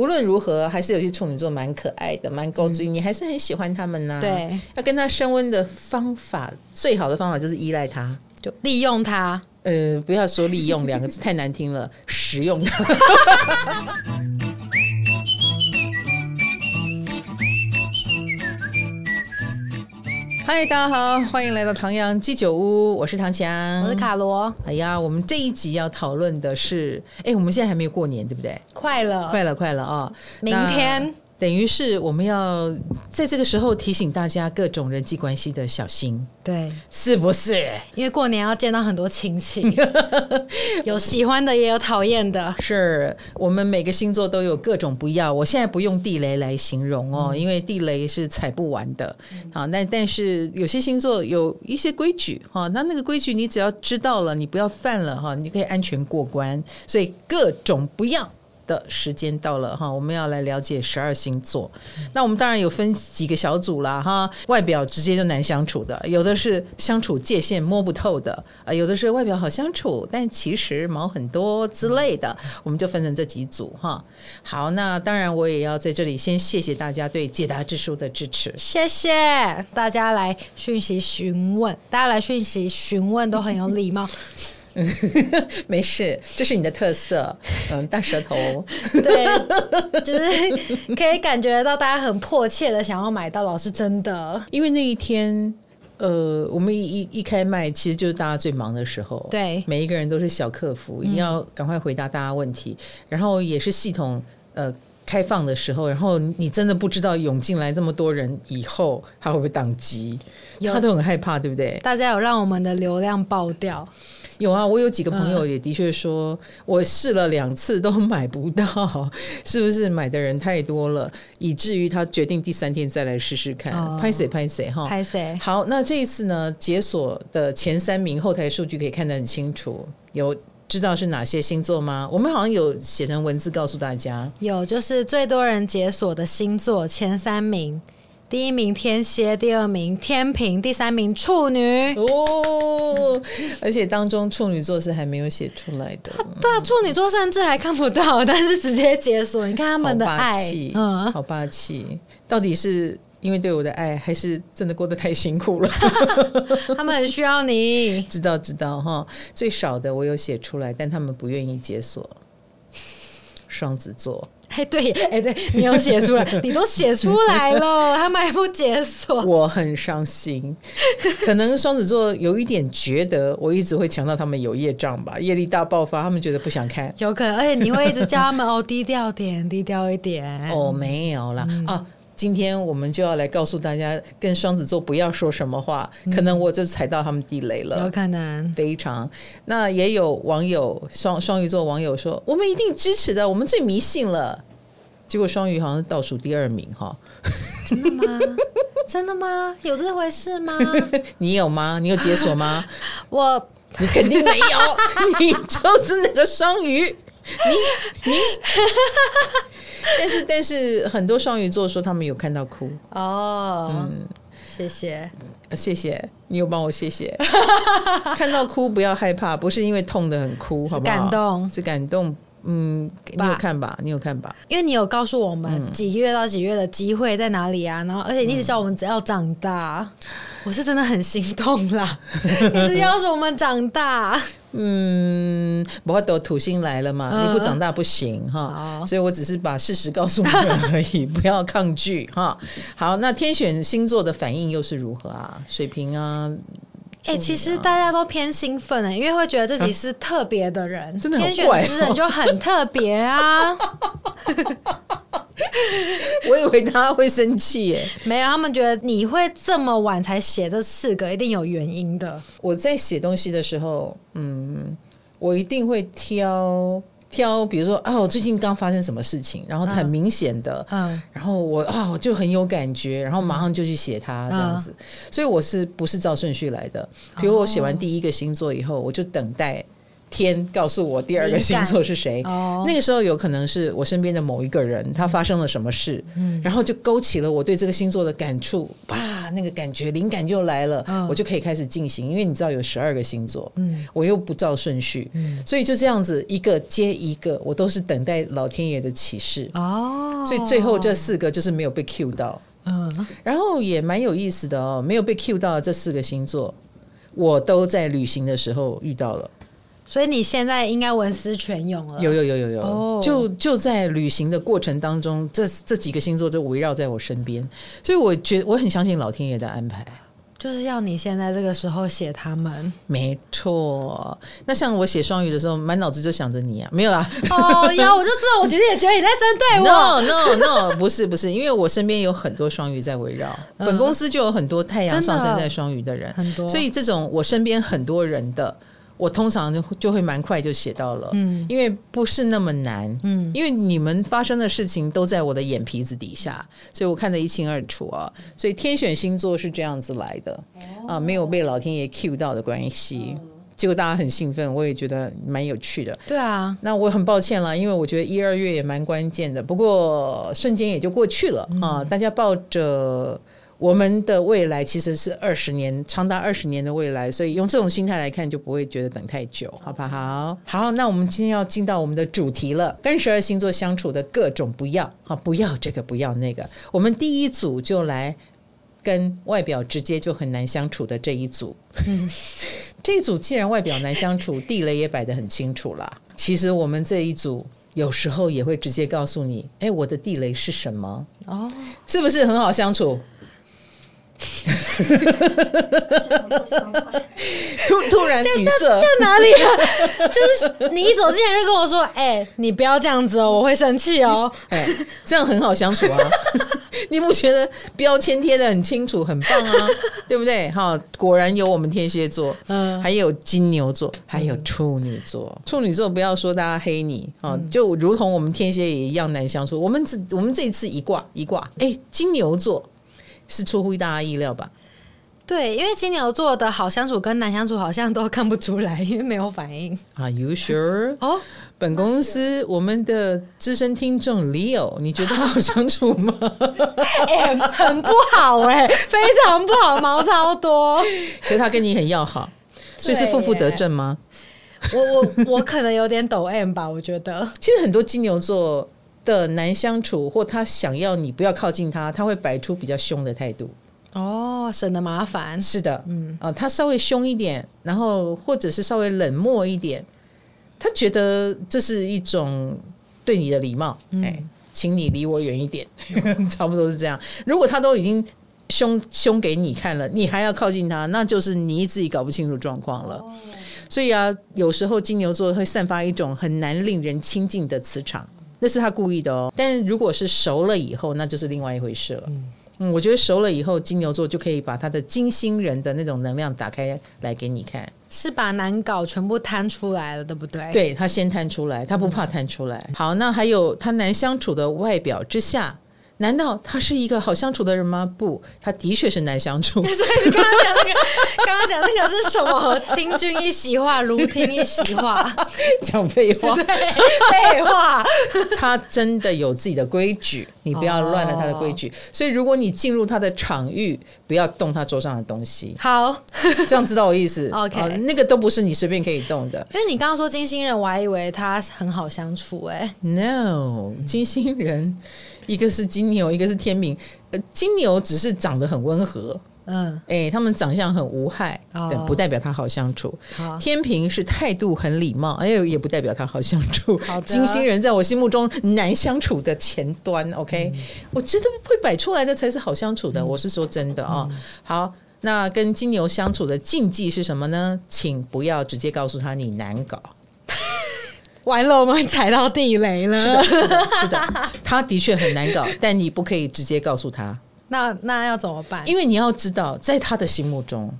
无论如何，还是有些处女座蛮可爱的，蛮高追，嗯、你还是很喜欢他们呢、啊。对，要跟他升温的方法，最好的方法就是依赖他，就利用他。呃，不要说利用两个字太难听了，使用他。嗨，大家好，欢迎来到唐阳鸡酒屋，我是唐强，我是卡罗。哎呀，我们这一集要讨论的是，哎，我们现在还没有过年，对不对？快了，快了，快了啊！明天。等于是我们要在这个时候提醒大家各种人际关系的小心，对，是不是？因为过年要见到很多亲戚，有喜欢的也有讨厌的。是我们每个星座都有各种不要。我现在不用地雷来形容哦，嗯、因为地雷是踩不完的。好，那但是有些星座有一些规矩哈，那那个规矩你只要知道了，你不要犯了哈，你可以安全过关。所以各种不要。的时间到了哈，我们要来了解十二星座。那我们当然有分几个小组啦哈，外表直接就难相处的，有的是相处界限摸不透的啊，有的是外表好相处，但其实毛很多之类的，我们就分成这几组哈。好，那当然我也要在这里先谢谢大家对解答之书的支持，谢谢大家来讯息询问，大家来讯息询问都很有礼貌。没事，这是你的特色。嗯，大舌头。对，就是可以感觉到大家很迫切的想要买到，老师真的。因为那一天，呃，我们一一一开麦，其实就是大家最忙的时候。对，每一个人都是小客服，一定要赶快回答大家问题。嗯、然后也是系统呃开放的时候，然后你真的不知道涌进来这么多人以后，他会不会宕机？他都很害怕，对不对？大家有让我们的流量爆掉。有啊，我有几个朋友也的确说，我试了两次都买不到，是不是买的人太多了，以至于他决定第三天再来试试看。拍谁拍谁哈，拍谁？好，那这一次呢，解锁的前三名后台数据可以看得很清楚，有知道是哪些星座吗？我们好像有写成文字告诉大家，有，就是最多人解锁的星座前三名。第一名天蝎，第二名天平，第三名处女哦，而且当中处女座是还没有写出来的。对啊，处女座甚至还看不到，但是直接解锁。你看他们的爱，嗯，好霸气。到底是因为对我的爱，还是真的过得太辛苦了？他们很需要你。知道知道哈，最少的我有写出来，但他们不愿意解锁。双子座。哎，对，哎，对你有写出来，你都写出来了，他们还不解锁，我很伤心。可能双子座有一点觉得我一直会强调他们有业障吧，业力大爆发，他们觉得不想看。有可能，而且你会一直叫他们哦，低调点，低调一点。哦，没有啦，嗯、啊。今天我们就要来告诉大家，跟双子座不要说什么话，可能我就踩到他们地雷了。有可能，非常。那也有网友双双鱼座网友说，我们一定支持的，我们最迷信了。结果双鱼好像是倒数第二名哈。真的吗？真的吗？有这回事吗？你有吗？你有解锁吗？我，你肯定没有，你就是那个双鱼。你你，但是但是很多双鱼座说他们有看到哭。哦，嗯，谢谢。谢谢。你有帮我谢谢，看到哭不要害怕，不是因为痛得很哭，好不好？感动。是感动，嗯，你有看吧？你有看吧？因为你有告诉我们几月到几月的机会在哪里啊，然后而且你一直叫我们只要长大，我是真的很心动啦，一直要求我们长大。嗯，不过都土星来了嘛，嗯、你不长大不行哈，所以我只是把事实告诉你们而已，不要抗拒哈。好，那天选星座的反应又是如何啊？水瓶啊，哎、其实大家都偏兴奋哎，因为会觉得自己是特别的人，啊、真的很怪、哦，天选之人就很特别啊。我以为他会生气耶，没有，他们觉得你会这么晚才写这四个，一定有原因的。我在写东西的时候，嗯，我一定会挑挑，比如说啊，我最近刚发生什么事情，然后很明显的，嗯，然后我啊，我就很有感觉，然后马上就去写它这样子。嗯，所以我是不是照顺序来的？比如我写完第一个星座以后，我就等待。天告诉我第二个星座是谁？哦、那个时候有可能是我身边的某一个人，他发生了什么事，嗯、然后就勾起了我对这个星座的感触。哇，那个感觉灵感就来了，嗯、我就可以开始进行。因为你知道有十二个星座，嗯，我又不照顺序，嗯，所以就这样子一个接一个，我都是等待老天爷的启示哦。所以最后这四个就是没有被 cue 到，嗯，然后也蛮有意思的哦，没有被 cue 到的这四个星座，我都在旅行的时候遇到了。所以你现在应该文思泉涌了。有有有有有，oh. 就就在旅行的过程当中，这这几个星座就围绕在我身边，所以我觉得我很相信老天爷的安排，就是要你现在这个时候写他们。没错，那像我写双鱼的时候，满脑子就想着你啊，没有啦。哦 呀，我就知道，我其实也觉得你在针对我。No No No，不是不是，因为我身边有很多双鱼在围绕，嗯、本公司就有很多太阳上升在双鱼的人，很多，所以这种我身边很多人的。我通常就就会蛮快就写到了，嗯，因为不是那么难，嗯，因为你们发生的事情都在我的眼皮子底下，所以我看得一清二楚啊。所以天选星座是这样子来的，啊，没有被老天爷 cue 到的关系，结果大家很兴奋，我也觉得蛮有趣的。对啊，那我很抱歉了，因为我觉得一二月也蛮关键的，不过瞬间也就过去了啊，大家抱着。我们的未来其实是二十年，长达二十年的未来，所以用这种心态来看，就不会觉得等太久，好不好？好，那我们今天要进到我们的主题了，跟十二星座相处的各种不要，啊，不要这个，不要那个。我们第一组就来跟外表直接就很难相处的这一组。嗯，这一组既然外表难相处，地雷也摆得很清楚啦。其实我们这一组有时候也会直接告诉你，哎，我的地雷是什么？哦，是不是很好相处？突突然语塞，在哪里啊？就是你一走之前就跟我说：“哎、欸，你不要这样子哦，我会生气哦。”哎，这样很好相处啊！你不觉得标签贴的很清楚，很棒啊？对不对？哈，果然有我们天蝎座，嗯，还有金牛座，还有处女座。处女座不要说大家黑你啊，就如同我们天蝎也一样难相处。我们这我们这一次一挂一挂，哎，金牛座。是出乎大家意料吧？对，因为金牛座的好相处跟难相处好像都看不出来，因为没有反应。Are you sure？哦，本公司我们的资深听众 Leo，你觉得他好相处吗？欸、很不好哎、欸，非常不好，毛超多。所以他跟你很要好，所以是负负得正吗？我我我可能有点抖 M 吧，我觉得。其实很多金牛座。的难相处，或他想要你不要靠近他，他会摆出比较凶的态度。哦，省得麻烦。是的，嗯啊，他稍微凶一点，然后或者是稍微冷漠一点，他觉得这是一种对你的礼貌。嗯、哎，请你离我远一点，差不多是这样。如果他都已经凶凶给你看了，你还要靠近他，那就是你自己搞不清楚状况了。哦、所以啊，有时候金牛座会散发一种很难令人亲近的磁场。那是他故意的哦，但如果是熟了以后，那就是另外一回事了。嗯，嗯，我觉得熟了以后，金牛座就可以把他的金星人的那种能量打开来给你看，是把难搞全部摊出来了，对不对？对，他先摊出来，他不怕摊出来。嗯，好，那还有他难相处的外表之下。难道他是一个好相处的人吗？不，他的确是难相处。所以你刚刚讲那个，讲那个是什么？听君一席话，如听一席话，讲废话。对，废话。他真的有自己的规矩，你不要乱了他的规矩。Oh. 所以，如果你进入他的场域，不要动他桌上的东西。好，这样知道我意思？OK，哦，那个都不是你随便可以动的。因为你刚刚说金星人，我还以为他很好相处。哎，No，金星人。一个是金牛，一个是天秤。呃，金牛只是长得很温和，嗯，哎，他们长相很无害，但不代表他好相处。好，天平是态度很礼貌，哎，也不代表他好相处。好，金星人在我心目中难相处的前端。OK，我觉得会摆出来的才是好相处的。我是说真的啊。好，那跟金牛相处的禁忌是什么呢？请不要直接告诉他你难搞。完了，我们踩到地雷了。是的，是的，是的，他的确很难搞，但你不可以直接告诉他。那那要怎么办？因为你要知道，在他的心目中，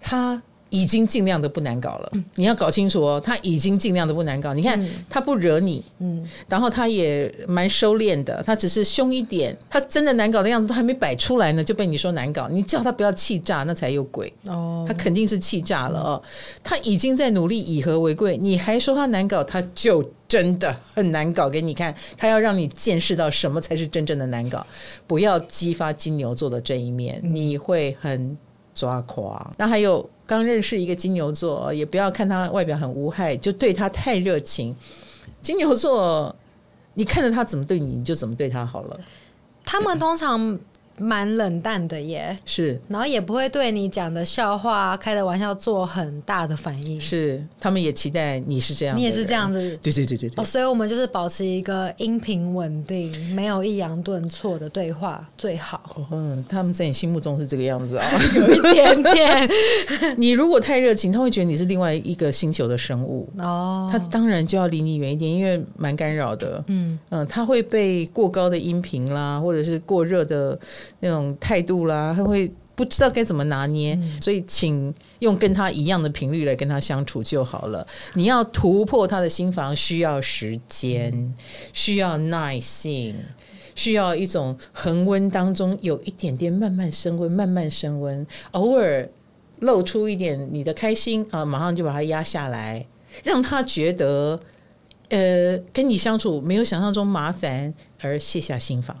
他已经尽量的不难搞了，你要搞清楚哦，他已经尽量的不难搞。你看他不惹你，嗯，然后他也蛮收敛的，他只是凶一点，他真的难搞的样子都还没摆出来呢，就被你说难搞。你叫他不要气炸，那才有鬼哦。他肯定是气炸了哦，他已经在努力以和为贵，你还说他难搞，他就真的很难搞给你看。他要让你见识到什么才是真正的难搞，不要激发金牛座的这一面，你会很抓狂。那还有。刚认识一个金牛座，也不要看他外表很无害，就对他太热情。金牛座，你看着他怎么对你，你就怎么对他好了。他们通常。蛮冷淡的耶，是，然后也不会对你讲的笑话、开的玩笑做很大的反应。是，他们也期待你是这样，你也是这样子。对对对对对。哦，所以我们就是保持一个音频稳定、没有抑扬顿挫的对话最好。嗯，他们在你心目中是这个样子啊，有一点点。你如果太热情，他会觉得你是另外一个星球的生物哦，他当然就要离你远一点，因为蛮干扰的。嗯嗯，他会被过高的音频啦，或者是过热的。那种态度啦，他会不知道该怎么拿捏，嗯、所以请用跟他一样的频率来跟他相处就好了。你要突破他的心房，需要时间，嗯、需要耐性，需要一种恒温当中有一点点慢慢升温，慢慢升温，偶尔露出一点你的开心啊，马上就把它压下来，让他觉得呃跟你相处没有想象中麻烦，而卸下心防。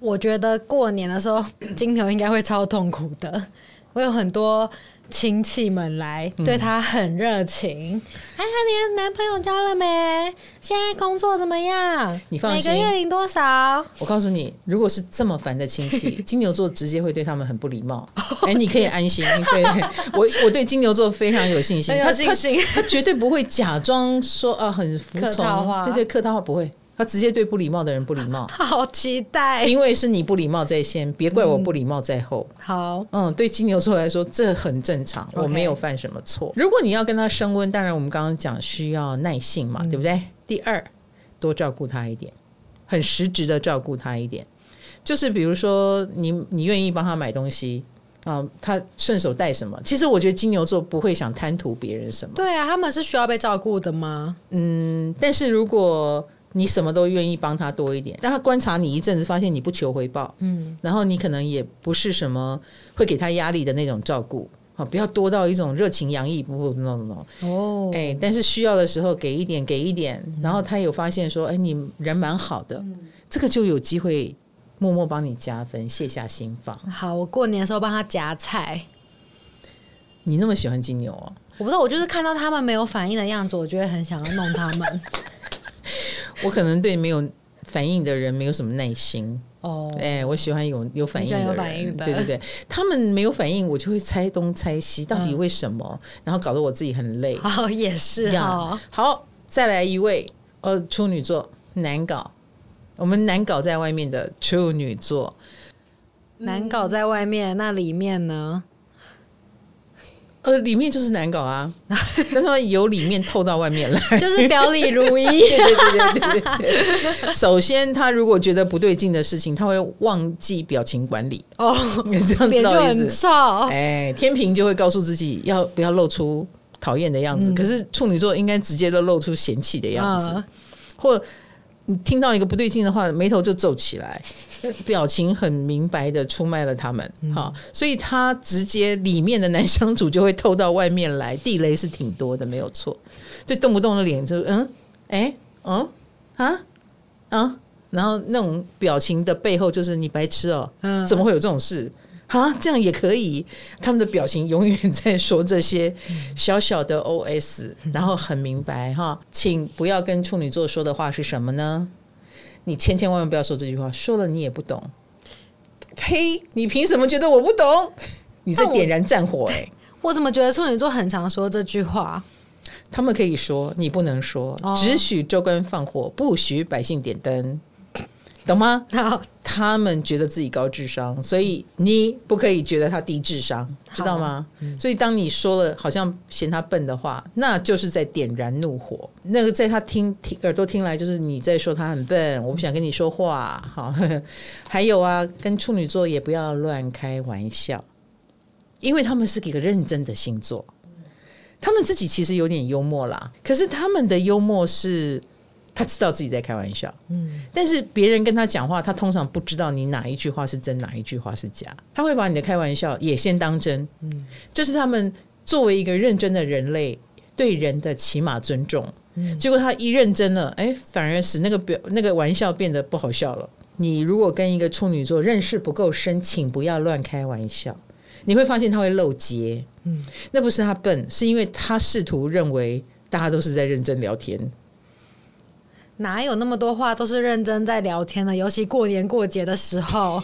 我觉得过年的时候，金牛应该会超痛苦的。我有很多亲戚们来，对他很热情。嗯、哎呀，你的男朋友交了没？现在工作怎么样？你放心，每个月领多少？我告诉你，如果是这么烦的亲戚，金牛座直接会对他们很不礼貌。哎，你可以安心。对，我我对金牛座非常有信心。他他他绝对不会假装说啊很服从。对对，客套话不会。他直接对不礼貌的人不礼貌，好期待，因为是你不礼貌在先，别怪我不礼貌在后。嗯、好，嗯，对金牛座来说这很正常我没有犯什么错。如果你要跟他升温，当然我们刚刚讲需要耐性嘛，嗯、对不对？第二，多照顾他一点，很实质的照顾他一点，就是比如说你你愿意帮他买东西啊、嗯，他顺手带什么？其实我觉得金牛座不会想贪图别人什么。对啊，他们是需要被照顾的吗？嗯，但是如果你什么都愿意帮他多一点，但他观察你一阵子，发现你不求回报，嗯，然后你可能也不是什么会给他压力的那种照顾，好，不要多到一种热情洋溢，不不，no no no，哦，哎，但是需要的时候给一点，给一点，然后他有发现说，哎，你人蛮好的，嗯，这个就有机会默默帮你加分，卸下心防。好，我过年的时候帮他夹菜。你那么喜欢金牛哦？我不知道，我就是看到他们没有反应的样子，我就会很想要弄他们。我可能对没有反应的人没有什么耐心哦，哎，我喜欢有有反应的人，对对对，他们没有反应，我就会猜东猜西，到底为什么？然后搞得我自己很累。哦，也是哈。好，再来一位，呃，处女座难搞，我们难搞在外面的处女座，难搞在外面，那里面呢？呃，里面就是难搞啊，但是由里面透到外面来，就是表里如一。对对对对对。首先，他如果觉得不对劲的事情，他会忘记表情管理哦，你 这样知道意思？哎，天平就会告诉自己要不要露出讨厌的样子，嗯、可是处女座应该直接都露出嫌弃的样子，嗯、或。你听到一个不对劲的话，眉头就皱起来，表情很明白的出卖了他们，好、嗯，所以他直接里面的男相处就会透到外面来，地雷是挺多的，没有错，就动不动的脸就嗯，哎，嗯，啊，啊，然后那种表情的背后就是你白痴哦，嗯。怎么会有这种事？啊，这样也可以。他们的表情永远在说这些小小的 OS，然后很明白哈，请不要跟处女座说的话是什么呢？你千千万万不要说这句话，说了你也不懂。呸！你凭什么觉得我不懂？你在点燃战火哎！我怎么觉得处女座很常说这句话？他们可以说，你不能说，只许州官放火，不许百姓点灯。懂吗？好，他们觉得自己高智商，所以你不可以觉得他低智商，知道吗？嗯、所以当你说了好像嫌他笨的话，那就是在点燃怒火。那个在他听听耳朵听来，就是你在说他很笨，我不想跟你说话。好，还有啊，跟处女座也不要乱开玩笑，因为他们是一个认真的星座。他们自己其实有点幽默啦，可是他们的幽默是。他知道自己在开玩笑，嗯，但是别人跟他讲话，他通常不知道你哪一句话是真，哪一句话是假。他会把你的开玩笑也先当真，嗯，这是他们作为一个认真的人类对人的起码尊重。嗯，结果他一认真了，哎，反而使那个表那个玩笑变得不好笑了。你如果跟一个处女座认识不够深，请不要乱开玩笑，你会发现他会漏接，嗯，那不是他笨，是因为他试图认为大家都是在认真聊天。哪有那么多话都是认真在聊天的？尤其过年过节的时候，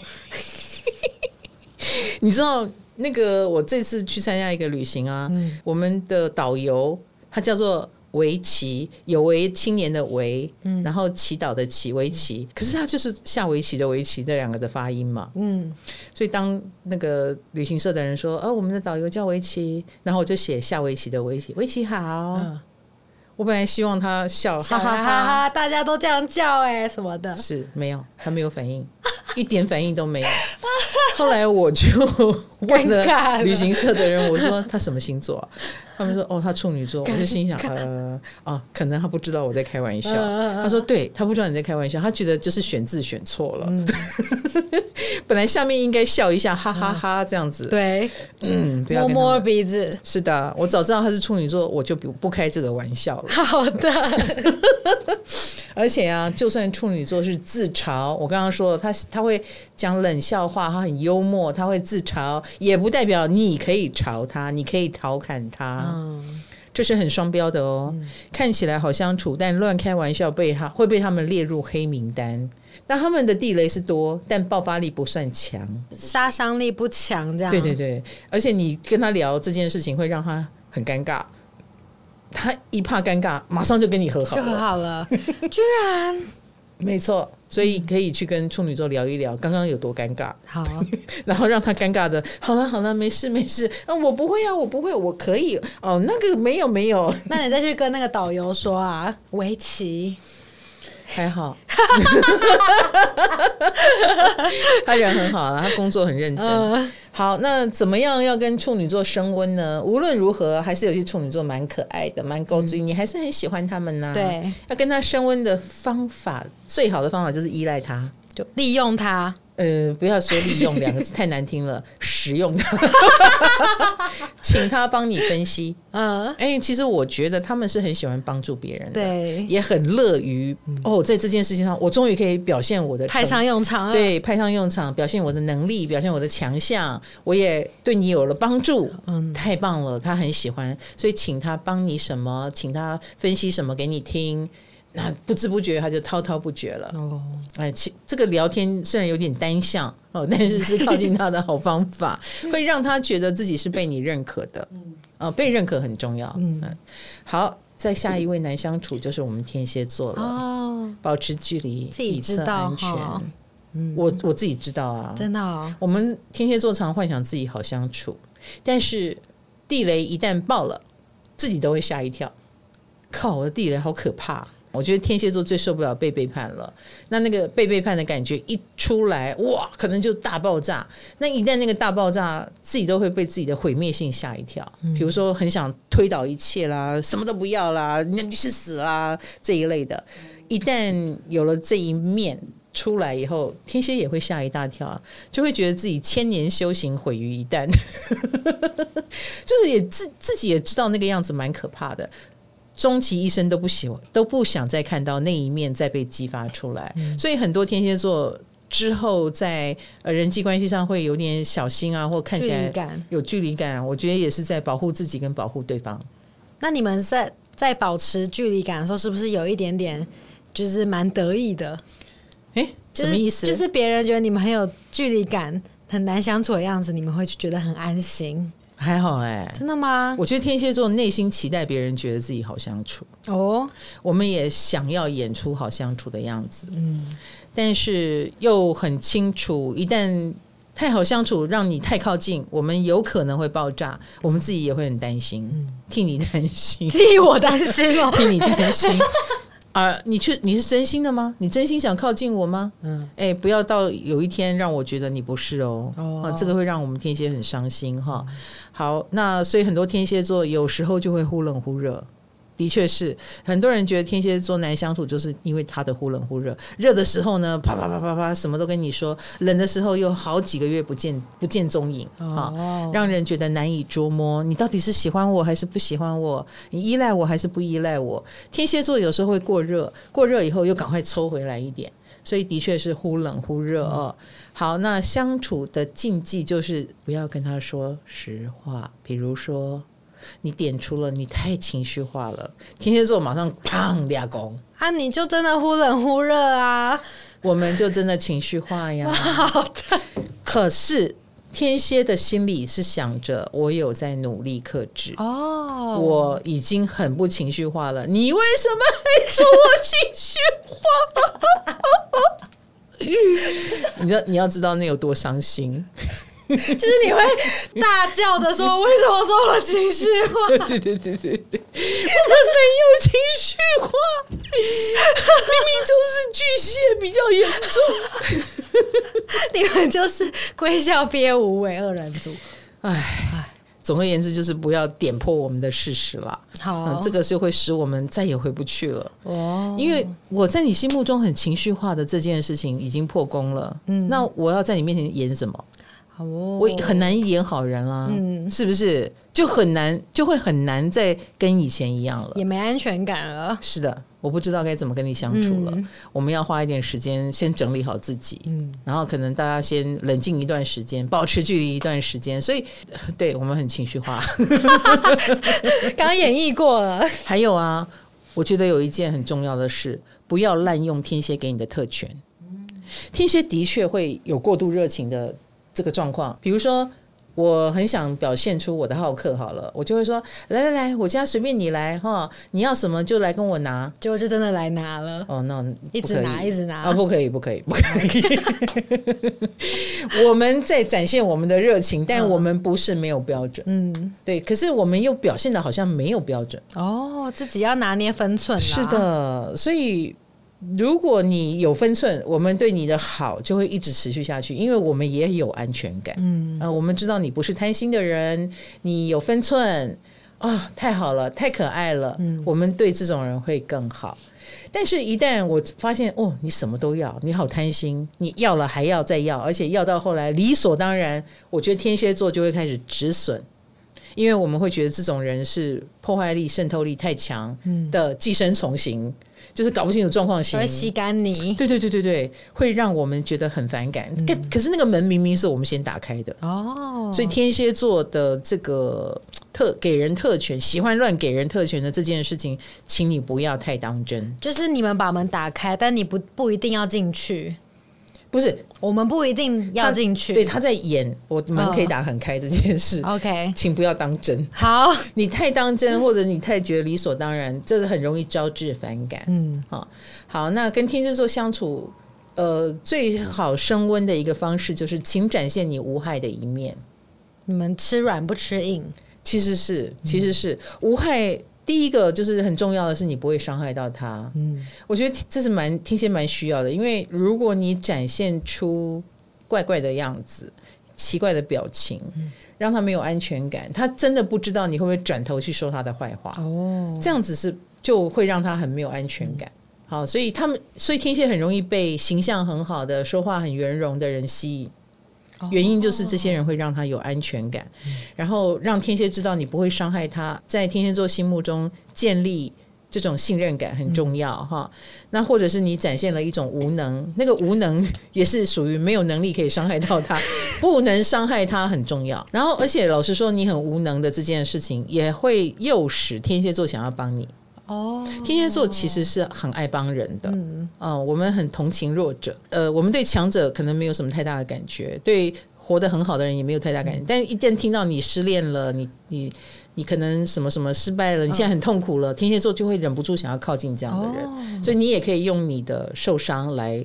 你知道那个我这次去参加一个旅行啊，嗯、我们的导游他叫做围棋，有为青年的围，嗯、然后祈祷的祈，围棋。可是他就是下围棋的围棋这两个的发音嘛，嗯，所以当那个旅行社的人说，哦，我们的导游叫围棋，然后我就写下围棋的围棋，围棋好。嗯我本来希望他笑，哈哈哈哈！大家都这样叫哎、欸，什么的，是没有，他没有反应，一点反应都没有。后来我就问了旅行社的人，我说他什么星座、啊？他们说哦，他处女座。我就心想呃，哦，可能他不知道我在开玩笑。他说对，他不知道你在开玩笑，他觉得就是选字选错了。嗯、本来下面应该笑一下，哈哈哈，哈，这样子。对，嗯，摸摸鼻子。是的，我早知道他是处女座，我就不不开这个玩笑了。好的。而且啊，就算处女座是自嘲，我刚刚说了，他他会讲冷笑话，他很幽默，他会自嘲，也不代表你可以嘲他，你可以调侃他，嗯、这是很双标的哦。嗯、看起来好相处，但乱开玩笑被他会被他们列入黑名单。但他们的地雷是多，但爆发力不算强，杀伤力不强，这样。对对对，而且你跟他聊这件事情，会让他很尴尬。他一怕尴尬，马上就跟你和好了，就和好了。居然，没错，所以可以去跟处女座聊一聊，刚刚有多尴尬。好，然后让他尴尬的，好了好了，没事没事。啊，我不会啊，我不会，我可以。哦，那个没有没有。那你再去跟那个导游说啊，围棋。还好，他人很好啊，他工作很认真。呃、好，那怎么样要跟处女座升温呢？无论如何，还是有些处女座蛮可爱的，蛮高追，嗯、你还是很喜欢他们呢、啊。对，要跟他升温的方法，最好的方法就是依赖他，就利用他。呃，不要说利用两个字太难听了，使用他，请他帮你分析。嗯，哎，其实我觉得他们是很喜欢帮助别人的，对，也很乐于哦，在这件事情上，我终于可以表现我的派上用场，对，派上用场，表现我的能力，表现我的强项，我也对你有了帮助，嗯，太棒了，他很喜欢，所以请他帮你什么，请他分析什么给你听。那不知不觉他就滔滔不绝了。哦，哎，其这个聊天虽然有点单向哦，但是是靠近他的好方法，会让他觉得自己是被你认可的。嗯，哦，被认可很重要。嗯，好，再下一位难相处就是我们天蝎座了。哦，保持距离，自己知道安全。嗯，我我自己知道啊，真的哦。我们天蝎座常幻想自己好相处，但是地雷一旦爆了，自己都会吓一跳。靠，我的地雷好可怕。我觉得天蝎座最受不了被背叛了。那那个被背叛的感觉一出来，哇，可能就大爆炸。那一旦那个大爆炸，自己都会被自己的毁灭性吓一跳。比如说，很想推倒一切啦，什么都不要啦，那就去死啦这一类的。一旦有了这一面出来以后，天蝎也会吓一大跳，就会觉得自己千年修行毁于一旦。就是也自自己也知道那个样子蛮可怕的。终其一生都不喜欢，都不想再看到那一面再被激发出来，嗯、所以很多天蝎座之后在呃人际关系上会有点小心啊，或看起来有距离感。我觉得也是在保护自己跟保护对方。那你们在在保持距离感的时候，是不是有一点点就是蛮得意的？诶，什么意思？就是别人觉得你们很有距离感，很难相处的样子，你们会觉得很安心。还好哎、欸，真的吗？我觉得天蝎座内心期待别人觉得自己好相处。哦，我们也想要演出好相处的样子，嗯，但是又很清楚，一旦太好相处，让你太靠近，我们有可能会爆炸，我们自己也会很担心，嗯、替你担心，替我担心哦，替你担心。啊，你去你是真心的吗？你真心想靠近我吗？嗯，哎，不要到有一天让我觉得你不是哦，哦啊，这个会让我们天蝎很伤心哈。好，那所以很多天蝎座有时候就会忽冷忽热。的确是，很多人觉得天蝎座难相处，就是因为他的忽冷忽热。热的时候呢，啪啪啪啪啪，什么都跟你说；冷的时候又好几个月不见不见踪影啊，哦、让人觉得难以捉摸。你到底是喜欢我还是不喜欢我？你依赖我还是不依赖我？天蝎座有时候会过热，过热以后又赶快抽回来一点，所以的确是忽冷忽热哦。好，那相处的禁忌就是不要跟他说实话，比如说。你点出了，你太情绪化了。天蝎座马上砰两弓啊！你就真的忽冷忽热啊！我们就真的情绪化呀。好的。可是天蝎的心里是想着，我有在努力克制哦，我已经很不情绪化了。你为什么还说我情绪化？你要你要知道那有多伤心。就是你会大叫的说：“为什么说我情绪化？” 对对对对对，我们没有情绪化，明明就是巨蟹比较严重，你们就是归笑憋无为二人组。哎，总而言之，就是不要点破我们的事实了。好、嗯，这个就会使我们再也回不去了。哦，因为我在你心目中很情绪化的这件事情已经破功了。嗯，那我要在你面前演什么？Oh, 我很难演好人啦，嗯，是不是？就很难，就会很难再跟以前一样了，也没安全感了。是的，我不知道该怎么跟你相处了。嗯、我们要花一点时间，先整理好自己，嗯，然后可能大家先冷静一段时间，保持距离一段时间。所以，对我们很情绪化，刚演绎过了。还有啊，我觉得有一件很重要的事，不要滥用天蝎给你的特权。天蝎的确会有过度热情的。这个状况，比如说，我很想表现出我的好客，好了，我就会说，来来来，我家随便你来哈，你要什么就来跟我拿，结果就真的来拿了。哦，那一直拿，一直拿啊，不可以，不可以，不可以。我们在展现我们的热情，但我们不是没有标准。嗯，对，可是我们又表现的好像没有标准。哦，自己要拿捏分寸。是的，所以。如果你有分寸，我们对你的好就会一直持续下去，因为我们也有安全感。嗯，呃，我们知道你不是贪心的人，你有分寸啊，哦，太好了，太可爱了。嗯，我们对这种人会更好。但是，一旦我发现哦，你什么都要，你好贪心，你要了还要再要，而且要到后来理所当然，我觉得天蝎座就会开始止损，因为我们会觉得这种人是破坏力、渗透力太强的寄生虫型。就是搞不清楚状况型，会吸干你。对对对对对，会让我们觉得很反感。可、嗯、可是那个门明明是我们先打开的哦，所以天蝎座的这个特给人特权，喜欢乱给人特权的这件事情，请你不要太当真。就是你们把门打开，但你不不一定要进去。不是，我们不一定要进去。对，他在演，我门可以打很开这件事。Oh, OK，请不要当真。好，你太当真，或者你太觉得理所当然，这个很容易招致反感。嗯，好，好，那跟天蝎座相处，呃，最好升温的一个方式就是，请展现你无害的一面。你们吃软不吃硬，其实是，其实是、嗯、无害。第一个就是很重要的是，你不会伤害到他。嗯，我觉得这是蛮天蝎蛮需要的，因为如果你展现出怪怪的样子、奇怪的表情，让他没有安全感，他真的不知道你会不会转头去说他的坏话。哦，这样子是就会让他很没有安全感。好，所以他们，所以天蝎很容易被形象很好的、说话很圆融的人吸引。原因就是这些人会让他有安全感，然后让天蝎知道你不会伤害他，在天蝎座心目中建立这种信任感很重要哈。那或者是你展现了一种无能，那个无能也是属于没有能力可以伤害到他，不能伤害他很重要。然后，而且老实说，你很无能的这件事情也会诱使天蝎座想要帮你。哦，天蝎座其实是很爱帮人的，嗯，呃，我们很同情弱者，呃，我们对强者可能没有什么太大的感觉，对活得很好的人也没有太大感觉，嗯，但一旦听到你失恋了，你你你可能什么什么失败了，你现在很痛苦了，天蝎座就会忍不住想要靠近这样的人，哦，所以你也可以用你的受伤来。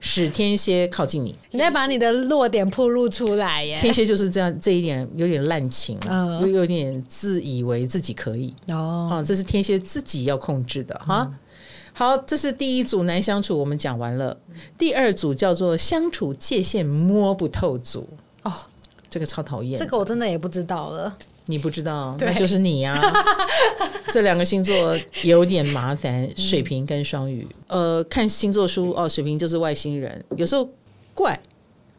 使天蝎靠近你，你再把你的弱点铺露出来耶。天蝎就是这样，这一点有点滥情，又有点自以为自己可以哦。这是天蝎自己要控制的哈。好，这是第一组难相处，我们讲完了。第二组叫做相处界限摸不透组。哦，这个超讨厌。这个我真的也不知道了。你不知道，那就是你呀、啊。这两个星座有点麻烦，水瓶跟双鱼。呃，看星座书哦，水瓶就是外星人，有时候怪。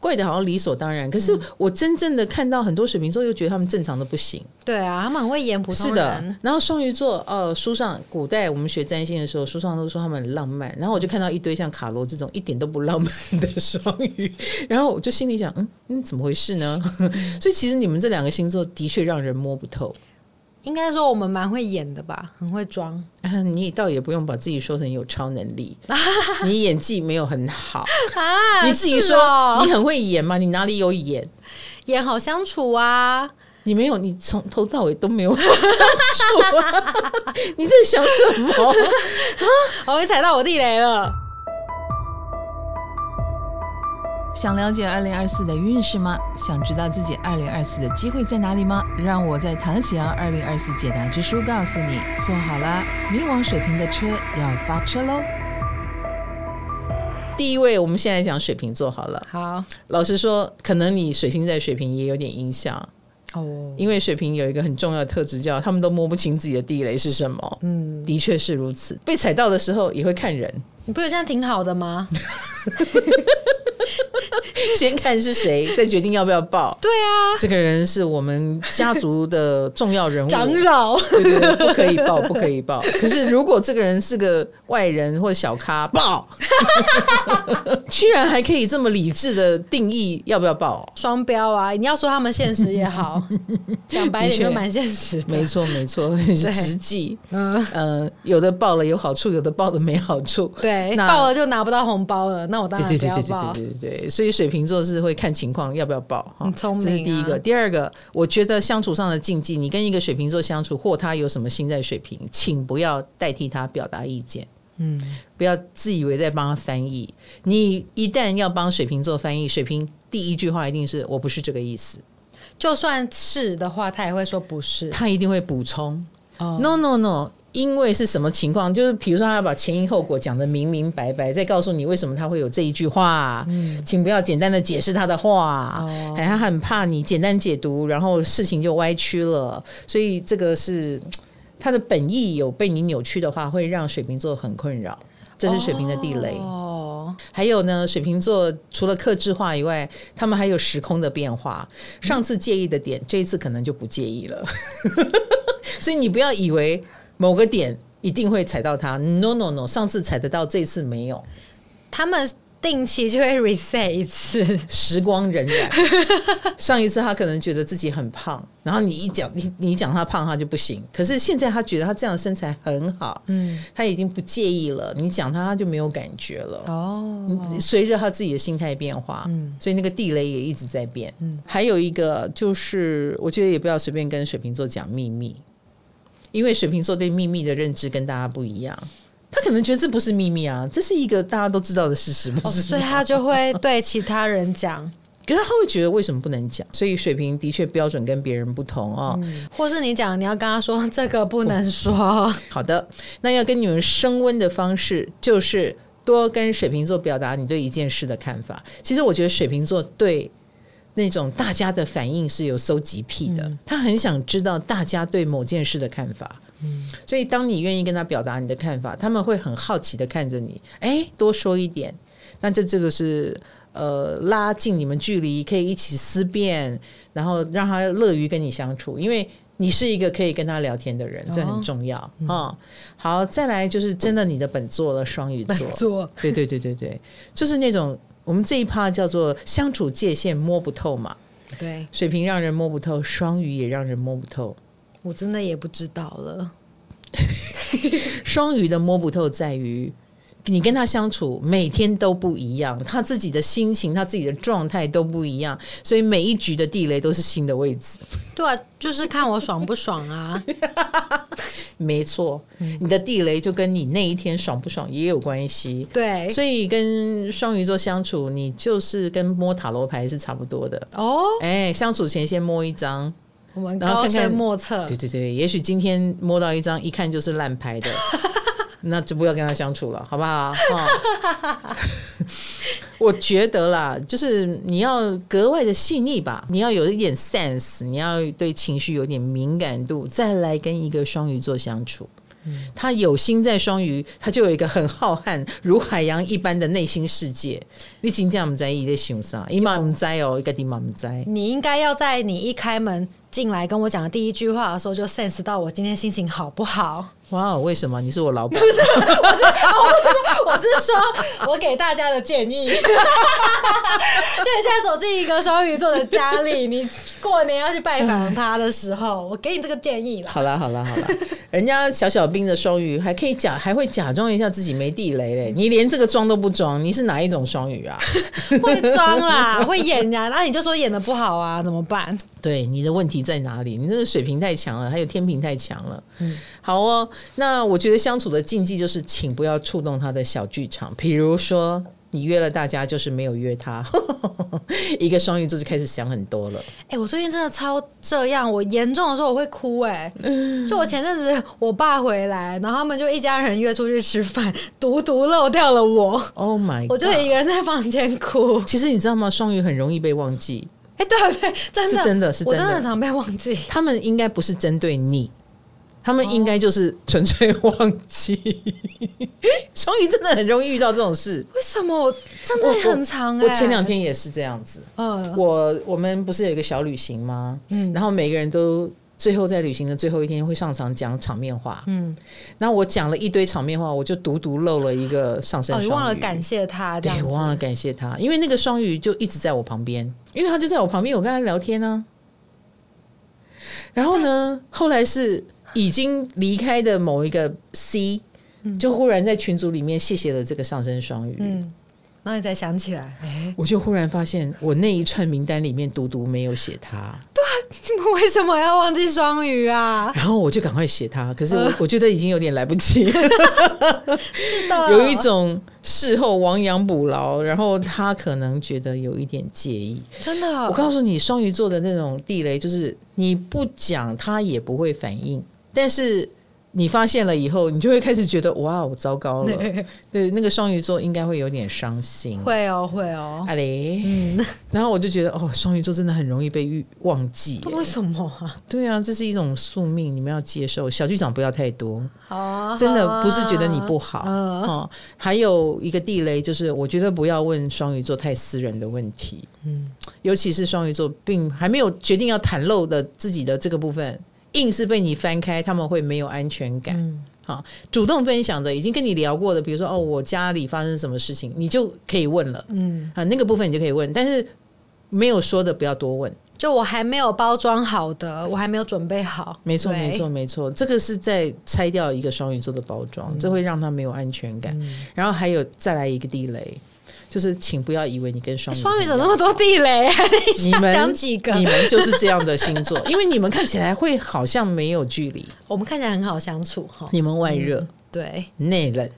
怪的好像理所当然，可是我真正的看到很多水瓶座，又觉得他们正常的不行。对啊，他们很会演普通人。是的，然后双鱼座，呃，书上古代我们学占星的时候，书上都说他们很浪漫，然后我就看到一堆像卡罗这种一点都不浪漫的双鱼，然后我就心里想，嗯嗯，怎么回事呢？所以其实你们这两个星座的确让人摸不透。应该说我们蛮会演的吧，很会装。你倒也不用把自己说成有超能力，你演技没有很好啊。你自己说你很会演吗？你哪里有演？演好相处啊？你没有，你从头到尾都没有好 相处啊。你在想什么啊？我会踩到我地雷了。想了解二零二四的运势吗？想知道自己二零二四的机会在哪里吗？让我在唐启阳二零二四解答之书告诉你。坐好了，冥王水瓶的车要发车喽！第一位，我们现在讲水瓶座好了。好，老实说，可能你水星在水瓶也有点影响哦。因为水瓶有一个很重要的特质，叫他们都摸不清自己的地雷是什么。嗯，的确是如此。被踩到的时候也会看人。你不觉得这样挺好的吗？先看是谁，再决定要不要报。对啊，这个人是我们家族的重要人物，长老，对对对，不可以报，不可以报。可是如果这个人是个外人或者小咖，报，居然还可以这么理智的定义要不要报？双标啊！你要说他们现实也好，讲白点就蛮现实的。没错没错，很实际。嗯呃，有的报了有好处，有的报了没好处。对，报了就拿不到红包了，那我当然不要报。对对对对对，所以水瓶座是会看情况要不要报，哈聪明啊。这是第一个，第二个，我觉得相处上的禁忌，你跟一个水瓶座相处，或他有什么心在水瓶，请不要代替他表达意见。嗯，不要自以为在帮他翻译。你一旦要帮水瓶座翻译，水瓶第一句话一定是我不是这个意思。就算是的话，他也会说不是，他一定会补充。哦，no no no。因为是什么情况？就是比如说，他要把前因后果讲的明明白白，再告诉你为什么他会有这一句话。嗯，请不要简单的解释他的话。哦，他很怕你简单解读，然后事情就歪曲了。所以这个是他的本意有被你扭曲的话，会让水瓶座很困扰。这是水瓶的地雷。哦，还有呢，水瓶座除了克制化以外，他们还有时空的变化。上次介意的点，这一次可能就不介意了。所以你不要以为。某个点一定会踩到他，no no no，上次踩得到，这次没有。他们定期就会 reset 一次，时光荏苒。上一次他可能觉得自己很胖，然后你一讲你你讲他胖，他就不行。可是现在他觉得他这样的身材很好，嗯，他已经不介意了。你讲他，他就没有感觉了。哦，随着他自己的心态变化，嗯，所以那个地雷也一直在变。嗯，还有一个就是，我觉得也不要随便跟水瓶座讲秘密。因为水瓶座对秘密的认知跟大家不一样，他可能觉得这不是秘密啊，这是一个大家都知道的事实，不是？所以他就会对其他人讲，可是他会觉得为什么不能讲？所以水瓶的确标准跟别人不同哦。嗯，或是你讲，你要跟他说这个不能说。好的，那要跟你们升温的方式就是多跟水瓶座表达你对一件事的看法。其实我觉得水瓶座对。那种大家的反应是有搜集癖的，嗯，他很想知道大家对某件事的看法，嗯，所以当你愿意跟他表达你的看法，他们会很好奇的看着你，哎，多说一点，那这这个是呃拉近你们距离，可以一起思辨，然后让他乐于跟你相处，因为你是一个可以跟他聊天的人，这很重要啊，哦嗯。好，再来就是真的你的本座了，双鱼座，座，对对对对对，就是那种。我们这一趴叫做相处界限摸不透嘛，对，水瓶让人摸不透，双鱼也让人摸不透，我真的也不知道了。双鱼的摸不透在于。你跟他相处每天都不一样，他自己的心情、他自己的状态都不一样，所以每一局的地雷都是新的位置。对啊，就是看我爽不爽啊。没错，你的地雷就跟你那一天爽不爽也有关系。对，所以跟双鱼座相处，你就是跟摸塔罗牌是差不多的哦。哎，相处前先摸一张，我们高深莫测。对对对，也许今天摸到一张，一看就是烂牌的。那就不要跟他相处了，好不好？哦、我觉得啦，就是你要格外的细腻吧，你要有一点 sense，你要对情绪有点敏感度，再来跟一个双鱼座相处。他有心在双鱼，他就有一个很浩瀚如海洋一般的内心世界。你今天我们在一起想啥？伊妈唔在哦，一个地方唔在。你应该要在你一开门进来跟我讲的第一句话的时候，就 sense 到我今天心情好不好？哇，为什么？你是我老板？不是，我是，我是，我是说，我给大家的建议。就你现在走进一个双鱼座的家里，你过年要去拜访他的时候，我给你这个建议了。好了，好了，好了，人家小小兵的双鱼还可以假，还会假装一下自己没地雷嘞。你连这个装都不装，你是哪一种双鱼啊？会装啦，会演呀，那你就说演的不好啊，怎么办？对，你的问题在哪里？你这个水平太强了，还有天平太强了。嗯，好哦。那我觉得相处的禁忌就是，请不要触动他的小剧场。比如说，你约了大家，就是没有约他，一个双鱼座就开始想很多了。哎、欸，我最近真的超这样，我严重的时候我会哭。哎，就我前阵子我爸回来，然后他们就一家人约出去吃饭，独独漏掉了我。Oh my God！我就一个人在房间哭。其实你知道吗？双鱼很容易被忘记。哎、欸，对对，真的是真的，是真的，我真的很常被忘记。他们应该不是针对你。他们应该就是纯粹忘记，双、哦、鱼真的很容易遇到这种事。为什么？我真的很长、欸、我，我前两天也是这样子。嗯，我我们不是有一个小旅行吗？嗯，然后每个人都最后在旅行的最后一天会上场讲场面话。嗯，然后我讲了一堆场面话，我就独独漏了一个上升双鱼。哦、忘了感谢他，对，我忘了感谢他，因为那个双鱼就一直在我旁边，因为他就在我旁边，我跟他聊天呢、啊。然后呢，后来是。已经离开的某一个 C，就忽然在群组里面谢谢了这个上升双鱼。嗯，然后你再想起来，我就忽然发现我那一串名单里面独独没有写他。对啊，你们为什么要忘记双鱼啊？然后我就赶快写他，可是我我觉得已经有点来不及。是的，有一种事后亡羊补牢，然后他可能觉得有一点介意。真的，我告诉你，双鱼座的那种地雷就是你不讲，他也不会反应。但是你发现了以后，你就会开始觉得哇，我糟糕了。对，那个双鱼座应该会有点伤心。会哦，会哦。阿雷，嗯。然后我就觉得，哦，双鱼座真的很容易被忘记。为什么啊？对啊，这是一种宿命，你们要接受。小剧场不要太多。好啊。真的不是觉得你不好。嗯。哦，还有一个地雷就是，我觉得不要问双鱼座太私人的问题。嗯。尤其是双鱼座并还没有决定要袒露的自己的这个部分。硬是被你翻开，他们会没有安全感。好、嗯，主动分享的，已经跟你聊过的，比如说哦，我家里发生什么事情，你就可以问了。嗯，啊，那个部分你就可以问，但是没有说的不要多问。就我还没有包装好的，我还没有准备好。没错，没错，没错，这个是在拆掉一个双鱼座的包装，嗯、这会让他没有安全感。嗯、然后还有再来一个地雷。就是，请不要以为你跟双鱼双鱼怎么那么多地雷？你们讲几个？你们就是这样的星座，因为你们看起来会好像没有距离，我们看起来很好相处哈。你们外热、嗯，对，内冷，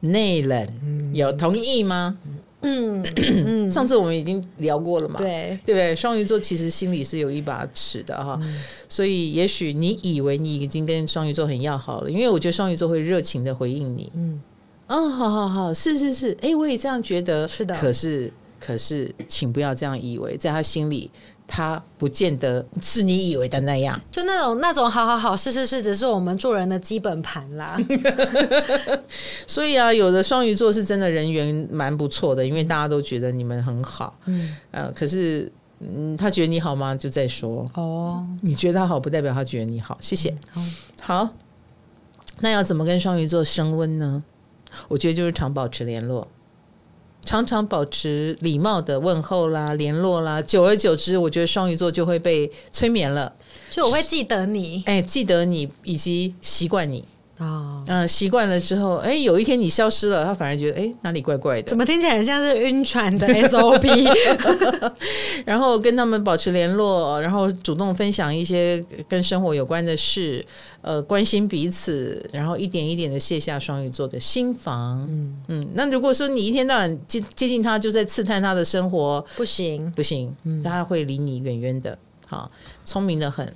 内冷，有同意吗？嗯，嗯。上次我们已经聊过了嘛，对，对不对？双鱼座其实心里是有一把尺的哈，嗯、所以也许你以为你已经跟双鱼座很要好了，因为我觉得双鱼座会热情的回应你，嗯。哦，好好好，是是是，哎，我也这样觉得，是的。可是，可是，请不要这样以为，在他心里，他不见得是你以为的那样。就那种那种，好好好，是是是，只是我们做人的基本盘啦。所以啊，有的双鱼座是真的人缘蛮不错的，因为大家都觉得你们很好。嗯，呃，可是，嗯，他觉得你好吗？就再说。哦，你觉得他好，不代表他觉得你好。谢谢。嗯，好，好，那要怎么跟双鱼座升温呢？我觉得就是常保持联络，常常保持礼貌的问候啦、联络啦，久而久之，我觉得双鱼座就会被催眠了。就我会记得你，哎，记得你以及习惯你。啊，嗯，习惯了之后，哎，有一天你消失了，他反而觉得，哎，哪里怪怪的？怎么听起来很像是晕船的 SOP？然后跟他们保持联络，然后主动分享一些跟生活有关的事，呃，关心彼此，然后一点一点的卸下双鱼座的心防。嗯嗯，那如果说你一天到晚接接近他，就在刺探他的生活，不行不行，他会离你远远的。好，聪明的很。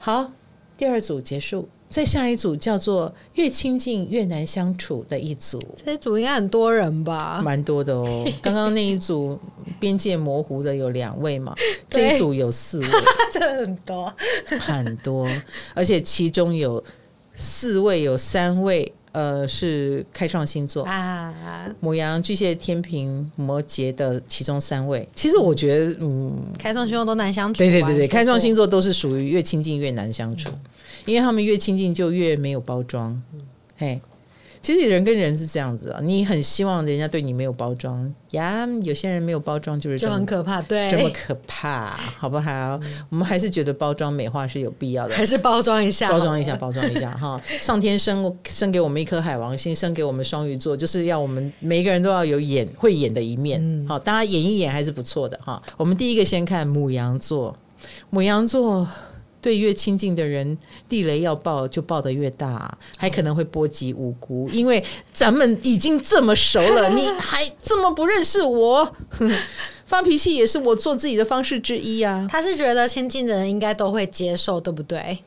好，第二组结束。再下一组叫做越亲近越难相处的一组，这一组应该很多人吧？蛮多的哦。刚刚那一组边界模糊的有两位嘛，这一组有四位，真的很多很多，而且其中有四位有三位。呃，是开创星座啊，牡羊、巨蟹、天平、摩羯的其中三位。其实我觉得，嗯，开创星座都难相处。对对对对，开创星座都是属于越亲近越难相处，嗯、因为他们越亲近就越没有包装。嗯、嘿。其实人跟人是这样子啊，你很希望人家对你没有包装呀。有些人没有包装就是就很可怕，对，这么可怕，好不好？嗯、我们还是觉得包装美化是有必要的，还是包装一下，包装一下，包装一下哈。上天生生给我们一颗海王星，生给我们双鱼座，就是要我们每一个人都要有演会演的一面。好、嗯，大家演一演还是不错的哈。我们第一个先看母羊座，母羊座。对越亲近的人，地雷要爆就爆的越大，还可能会波及无辜。因为咱们已经这么熟了，你还这么不认识我？发脾气也是我做自己的方式之一啊。他是觉得亲近的人应该都会接受，对不对？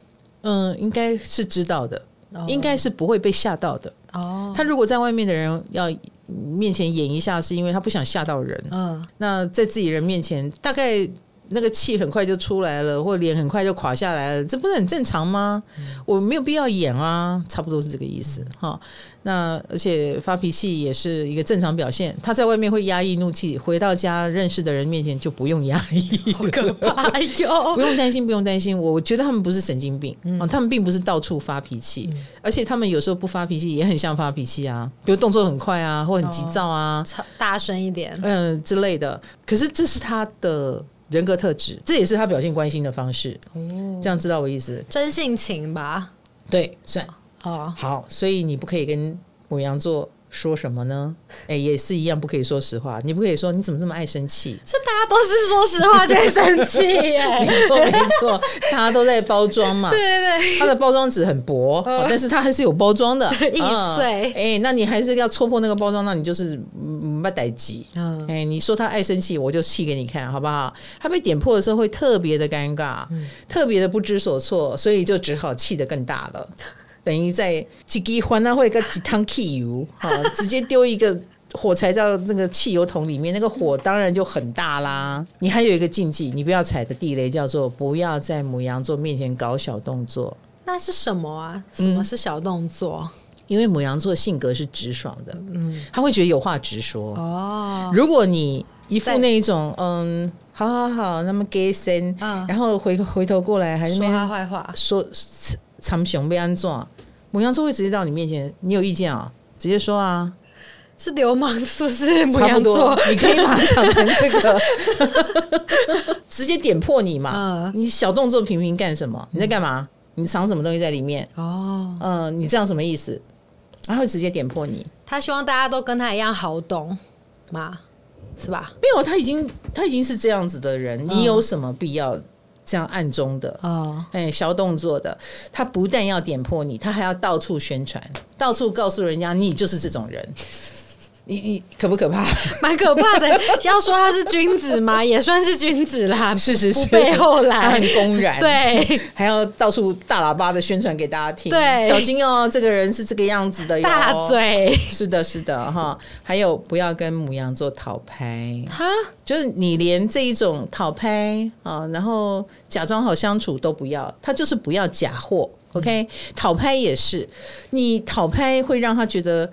嗯，应该是知道的，应该是不会被吓到的。哦，他如果在外面的人要面前演一下，是因为他不想吓到人。嗯，那在自己人面前，大概。那个气很快就出来了，或脸很快就垮下来了，这不是很正常吗？嗯、我没有必要演啊，差不多是这个意思哈。那而且发脾气也是一个正常表现，他在外面会压抑怒气，回到家认识的人面前就不用压抑，好可怕哟！不用担心，不用担心。我我觉得他们不是神经病、嗯哦、他们并不是到处发脾气，嗯、而且他们有时候不发脾气也很像发脾气啊，比如动作很快啊，或很急躁啊，哦、大声一点，嗯之类的。可是这是他的。人格特质，这也是他表现关心的方式。哦，这样知道我意思？真性情吧？对，算哦。好，所以你不可以跟母羊座说什么呢？哎，也是一样，不可以说实话。你不可以说你怎么这么爱生气？是大家都是说实话就会生气耶。没错，没错，大家都在包装嘛。对 对对，它的包装纸很薄，哦、但是它还是有包装的。易碎。哎，那你还是要戳破那个包装，那你就是没代志。嗯，哎，你说他爱生气，我就气给你看，好不好？他被点破的时候会特别的尴尬，嗯、特别的不知所措，所以就只好气得更大了。等于在几滴欢乐会跟几汤汽油，哈，直接丢一个火柴到那个汽油桶里面，那个火当然就很大啦。你还有一个禁忌，你不要踩的地雷叫做不要在母羊座面前搞小动作。那是什么啊？什么是小动作？嗯、因为母羊座性格是直爽的，嗯，他会觉得有话直说。哦，如果你一副那一种，嗯，好好好，那么给先，嗯，然后回回头过来还是说他坏话，说。长熊被安装，母羊座会直接到你面前，你有意见啊？直接说啊！是流氓是不是？差不多，你可以马上成这个，直接点破你嘛！嗯、你小动作频频干什么？你在干嘛？你藏什么东西在里面？哦，嗯，你这样什么意思？然后直接点破你。他希望大家都跟他一样好懂吗？是吧？没有，他已经他已经是这样子的人，你有什么必要？这样暗中的哦，哎，小动作的，他不但要点破你，他还要到处宣传，到处告诉人家你就是这种人。你你可不可怕？蛮可怕的。要说他是君子嘛？也算是君子啦。是是是，背后来，他很公然，对，还要到处大喇叭的宣传给大家听。对，小心哦，这个人是这个样子的哟。大嘴。是的，是的，哈。还有，不要跟母羊座讨拍。哈，就是你连这一种讨拍啊，然后假装好相处都不要，他就是不要假货。OK，讨拍也是，你讨拍会让他觉得。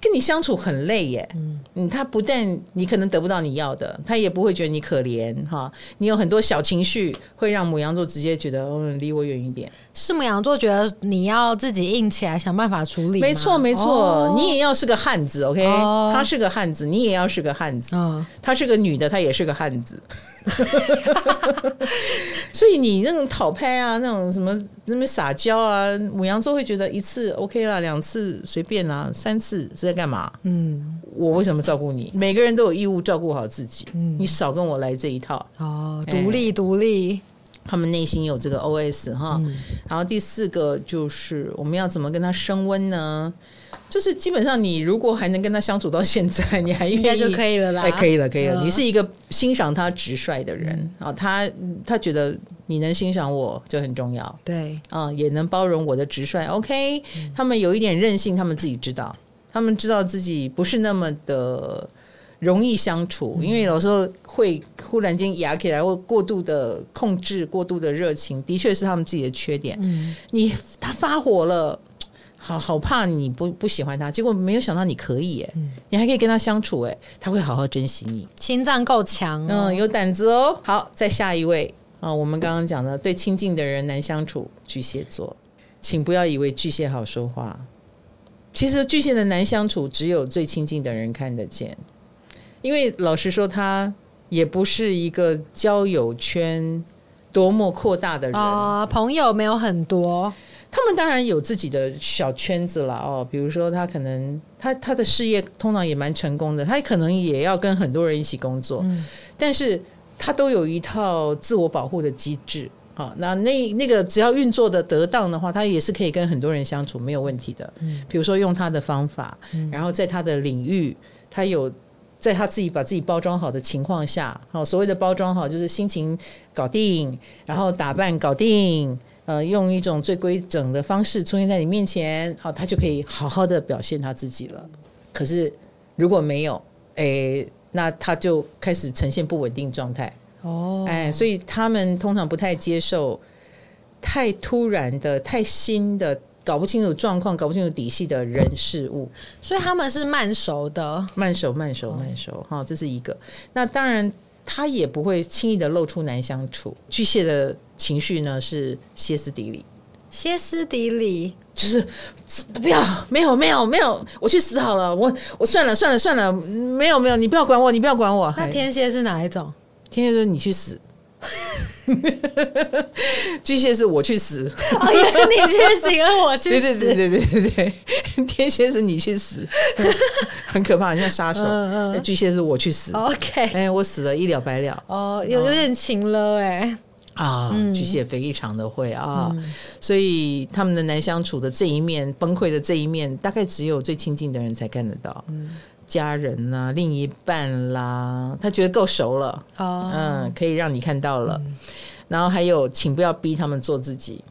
跟你相处很累耶，嗯，他不但你可能得不到你要的，他也不会觉得你可怜哈。你有很多小情绪，会让母羊座直接觉得嗯，离我远一点。是母羊座觉得你要自己硬起来，想办法处理。没错没错，哦、你也要是个汉子，OK？、哦、他是个汉子，你也要是个汉子。哦、他是个女的，他也是个汉子。所以你那种讨拍啊，那种什么那么撒娇啊，母羊座会觉得一次 OK 啦，两次随便啦，三次是在干嘛？嗯，我为什么照顾你？每个人都有义务照顾好自己。嗯，你少跟我来这一套。哦，独立独立，他们内心有这个 OS 哈。嗯、然后第四个就是我们要怎么跟他升温呢？就是基本上，你如果还能跟他相处到现在，你还应该就可以了啦。哎，可以了，可以了。你是一个欣赏他直率的人啊，他他觉得你能欣赏我就很重要。对，啊，也能包容我的直率。OK，嗯，他们有一点任性，他们自己知道，他们知道自己不是那么的容易相处，嗯，因为有时候会忽然间压起来，或过度的控制、过度的热情，的确是他们自己的缺点。嗯，你他发火了。好好怕你不不喜欢他，结果没有想到你可以哎，嗯、你还可以跟他相处哎，他会好好珍惜你，心脏够强，嗯，有胆子哦。好，再下一位。啊，我们刚刚讲的对亲近的人难相处，巨蟹座，请不要以为巨蟹好说话，其实巨蟹的难相处只有最亲近的人看得见，因为老实说，他也不是一个交友圈多么扩大的人。啊、哦，朋友没有很多。他们当然有自己的小圈子了哦，比如说他可能他他的事业通常也蛮成功的，他可能也要跟很多人一起工作，嗯、但是他都有一套自我保护的机制啊。那那那个只要运作的得当的话，他也是可以跟很多人相处没有问题的。嗯，比如说用他的方法，然后在他的领域，他有在他自己把自己包装好的情况下，好，所谓的包装好就是心情搞定，然后打扮搞定。呃，用一种最规整的方式出现在你面前，好，他就可以好好的表现他自己了。可是如果没有，诶、欸，那他就开始呈现不稳定状态。哦，哎，所以他们通常不太接受太突然的、太新的、搞不清楚状况、搞不清楚底细的人事物。所以他们是慢熟的，慢熟、慢熟、慢熟。哈，这是一个。那当然，他也不会轻易的露出难相处。巨蟹的。情绪呢是歇斯底里，歇斯底里。就是不要，没有没有没有，我去死好了，我我算了算了算了，没有没有，你不要管我，你不要管我。那天蝎是哪一种？天蝎说你去死，巨蟹是我去死，哦，原来你去死，我去死，对对对对对对对，天蝎是你去死，很可怕，很像杀手。嗯嗯，巨蟹是我去死，OK，哎，我死了一了百了。哦，有有点情了哎。啊，巨蟹非常的会啊，嗯、所以他们的难相处的这一面，崩溃的这一面，大概只有最亲近的人才看得到，嗯、家人啦、啊、另一半啦，他觉得够熟了，哦、嗯，可以让你看到了。嗯、然后还有，请不要逼他们做自己，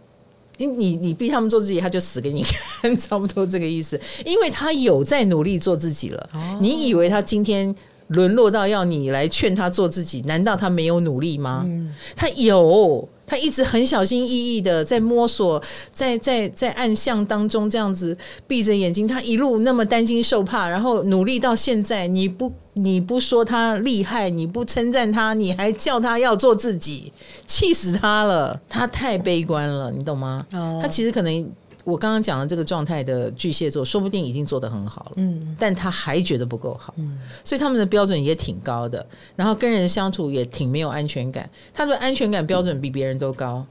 你你你逼他们做自己，他就死给你看，差不多这个意思。因为他有在努力做自己了，哦、你以为他今天？沦落到要你来劝他做自己，难道他没有努力吗？嗯、他有，他一直很小心翼翼的在摸索，在在在暗巷当中这样子闭着眼睛，他一路那么担惊受怕，然后努力到现在，你不你不说他厉害，你不称赞他，你还叫他要做自己，气死他了！他太悲观了，你懂吗？哦、他其实可能。我刚刚讲的这个状态的巨蟹座，说不定已经做得很好了，嗯，但他还觉得不够好，嗯，所以他们的标准也挺高的，然后跟人相处也挺没有安全感。他的安全感标准比别人都高，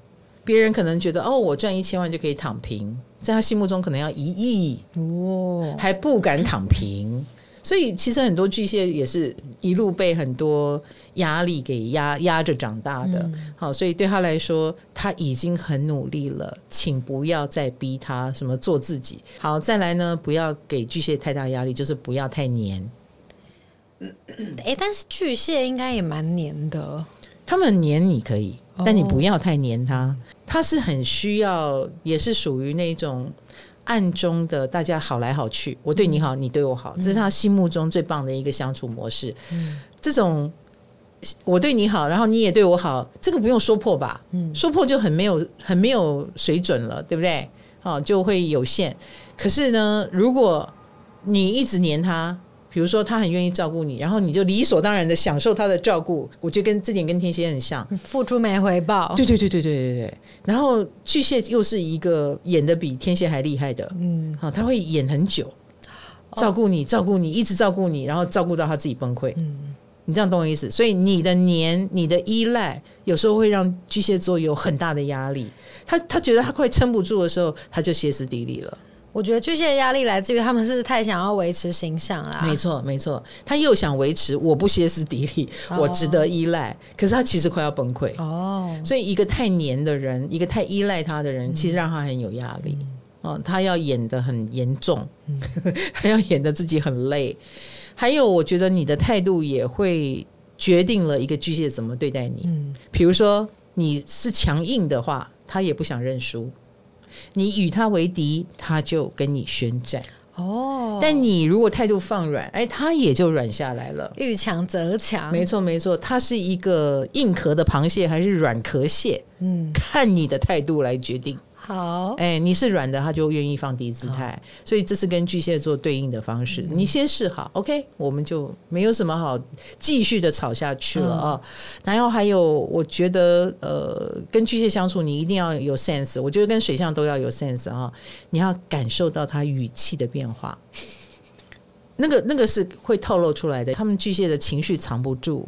别人可能觉得哦，我赚一千万就可以躺平，在他心目中可能要一亿哦，还不敢躺平。所以其实很多巨蟹也是一路被很多压力给压压着长大的，嗯、好，所以对他来说他已经很努力了，请不要再逼他什么做自己。好，再来呢，不要给巨蟹太大压力，就是不要太黏。哎，但是巨蟹应该也蛮黏的，他们黏你可以，但你不要太黏他，他是很需要，也是属于那种。暗中的大家好来好去，我对你好，你对我好，这是他心目中最棒的一个相处模式。嗯，这种我对你好，然后你也对我好，这个不用说破吧？嗯，说破就很没有很没有水准了，对不对？好，就会有限。可是呢，如果你一直黏他。比如说，他很愿意照顾你，然后你就理所当然的享受他的照顾。我觉得跟这点跟天蝎很像，付出没回报。对对对对对对对。然后巨蟹又是一个演的比天蝎还厉害的，嗯，好，他会演很久，照顾你，照顾你，一直照顾你，然后照顾到他自己崩溃。嗯，你这样懂我意思？所以你的黏，你的依赖，有时候会让巨蟹座有很大的压力。他他觉得他快撑不住的时候，他就歇斯底里了。我觉得巨蟹的压力来自于他们是太想要维持形象啦。没错，没错，他又想维持我不歇斯底里，哦、我值得依赖，可是他其实快要崩溃。哦，所以一个太黏的人，一个太依赖他的人，其实让他很有压力。嗯、哦，他要演得很严重，嗯、他要演得自己很累。还有，我觉得你的态度也会决定了一个巨蟹怎么对待你。嗯，比如说你是强硬的话，他也不想认输。你与他为敌，他就跟你宣战。哦，但你如果态度放软，哎，他也就软下来了。遇强则强，没错没错，它是一个硬壳的螃蟹还是软壳蟹？嗯，看你的态度来决定。好，哎，你是软的，他就愿意放低姿态，所以这是跟巨蟹座对应的方式。你先试好，OK，我们就没有什么好继续的吵下去了啊。然后还有，我觉得呃，跟巨蟹相处，你一定要有 sense。我觉得跟水象都要有 sense 啊，你要感受到他语气的变化，那个那个是会透露出来的。他们巨蟹的情绪藏不住。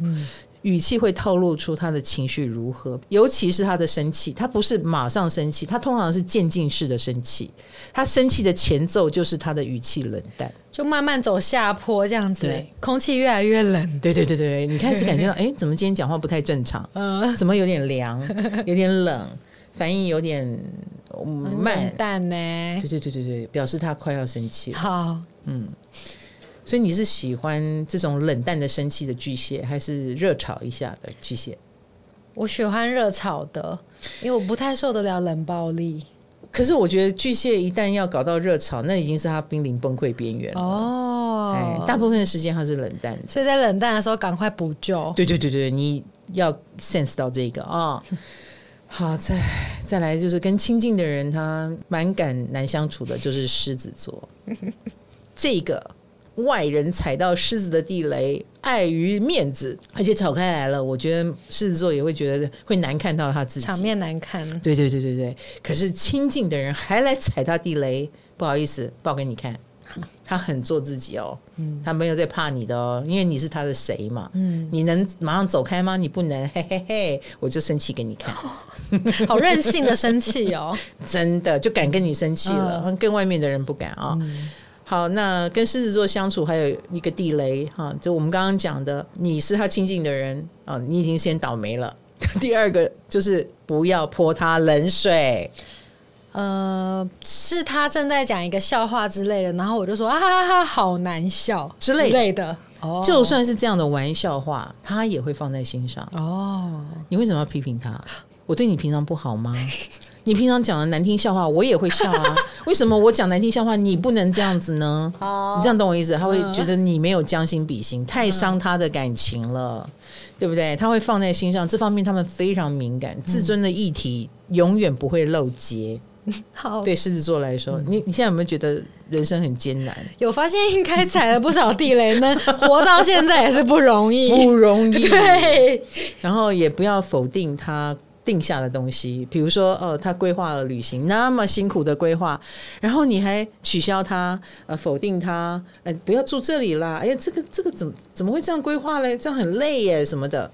语气会透露出他的情绪如何，尤其是他的生气，他不是马上生气，他通常是渐进式的生气。他生气的前奏就是他的语气冷淡，就慢慢走下坡这样子，对，空气越来越冷。对对对对，你开始感觉到，哎，怎么今天讲话不太正常？嗯，怎么有点凉，有点冷，反应有点慢淡呢？对对对对对，表示他快要生气了。好，嗯。所以你是喜欢这种冷淡的生气的巨蟹，还是热炒一下的巨蟹？我喜欢热炒的，因为我不太受得了冷暴力。可是我觉得巨蟹一旦要搞到热炒，那已经是他濒临崩溃边缘了。哦，哎，大部分的时间他是冷淡的，所以在冷淡的时候赶快补救。对对对对，你要 sense 到这个啊。哦、好，再再来就是跟亲近的人，他蛮敢难相处的，就是狮子座。这个。外人踩到狮子的地雷，碍于面子，而且吵开来了，我觉得狮子座也会觉得会难看到他自己，场面难看。对对对对对，可是亲近的人还来踩他地雷，不好意思，报给你看，他很做自己哦，嗯，他没有在怕你的哦，因为你是他的谁嘛，嗯，你能马上走开吗？你不能，嘿嘿嘿，我就生气给你看，好任性的生气哦，真的就敢跟你生气了，嗯、跟外面的人不敢啊、哦。嗯好，那跟狮子座相处还有一个地雷哈，就我们刚刚讲的，你是他亲近的人啊，你已经先倒霉了。第二个就是不要泼他冷水，呃，是他正在讲一个笑话之类的，然后我就说啊哈哈，好难笑之类的。之类的哦，就算是这样的玩笑话，他也会放在心上。哦，你为什么要批评他？我对你平常不好吗？你平常讲的难听笑话，我也会笑啊。为什么我讲难听笑话，你不能这样子呢？哦你这样懂我意思？他会觉得你没有将心比心，太伤他的感情了，对不对？他会放在心上，这方面他们非常敏感，自尊的议题永远不会漏接。好，对狮子座来说，你你现在有没有觉得人生很艰难？有发现应该踩了不少地雷呢，活到现在也是不容易，不容易。对，然后也不要否定他。定下的东西，比如说，呃，他规划了旅行，那么辛苦的规划，然后你还取消他，呃，否定他，哎，不要住这里啦，哎呀，这个这个怎么怎么会这样规划嘞？这样很累耶，什么的，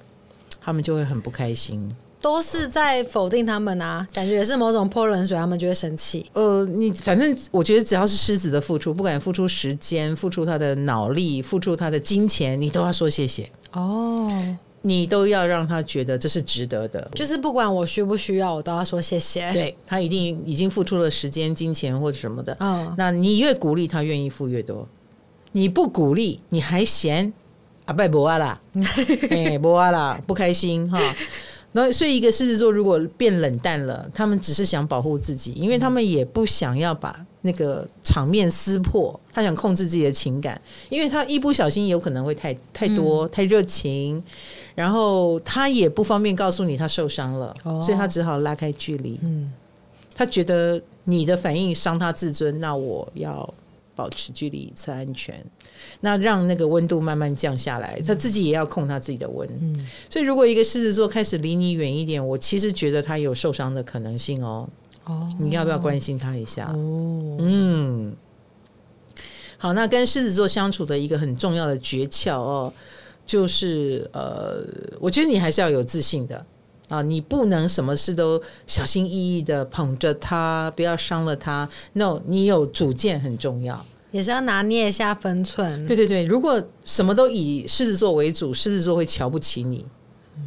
他们就会很不开心。都是在否定他们啊，感觉也是某种泼冷水，他们就会生气。呃，你反正我觉得只要是狮子的付出，不管付出时间、付出他的脑力、付出他的金钱，你都要说谢谢哦。你都要让他觉得这是值得的，就是不管我需不需要，我都要说谢谢。对，他一定已经付出了时间、金钱或者什么的。嗯，那你越鼓励他，愿意付越多。你不鼓励，你还嫌啊，拜博啊啦，哎，博啊啦，不开心哈。那所以一个狮子座如果变冷淡了，他们只是想保护自己，因为他们也不想要把。那个场面撕破，他想控制自己的情感，因为他一不小心有可能会太太多、嗯、太热情，然后他也不方便告诉你他受伤了，哦、所以他只好拉开距离。嗯，他觉得你的反应伤他自尊，那我要保持距离才安全，那让那个温度慢慢降下来，他自己也要控他自己的温。嗯，所以如果一个狮子座开始离你远一点，我其实觉得他有受伤的可能性哦。哦，你要不要关心他一下？哦，嗯，好，那跟狮子座相处的一个很重要的诀窍哦，就是呃，我觉得你还是要有自信的啊，你不能什么事都小心翼翼的捧着他，不要伤了他。No，你有主见很重要，也是要拿捏一下分寸。对对对，如果什么都以狮子座为主，狮子座会瞧不起你，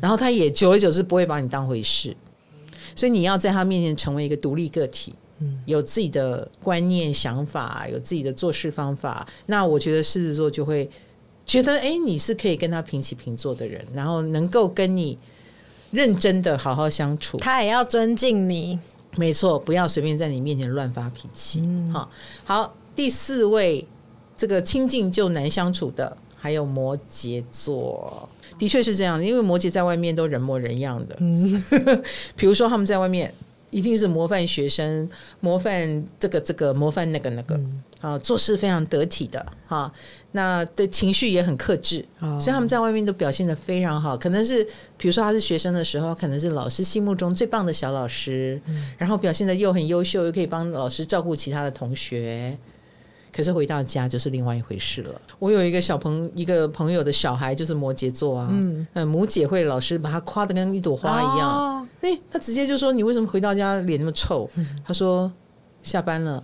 然后他也久而久之不会把你当回事。所以你要在他面前成为一个独立个体，嗯，有自己的观念、想法，有自己的做事方法。那我觉得狮子座就会觉得，哎，你是可以跟他平起平坐的人，然后能够跟你认真的好好相处，他也要尊敬你。没错，不要随便在你面前乱发脾气。嗯、好，好，第四位，这个亲近就难相处的，还有摩羯座，的确是这样，因为摩羯在外面都人模人样的。嗯，比如说他们在外面一定是模范学生，模范这个这个，模范那个那个。嗯啊，做事非常得体的哈，那的情绪也很克制，所以他们在外面都表现得非常好。可能是比如说他是学生的时候，可能是老师心目中最棒的小老师，然后表现得又很优秀，又可以帮老师照顾其他的同学。可是回到家就是另外一回事了。我有一个小朋一个朋友的小孩就是摩羯座啊，嗯，母姐会老师把他夸的跟一朵花一样，哎，他直接就说，你为什么回到家脸那么臭？他说下班了。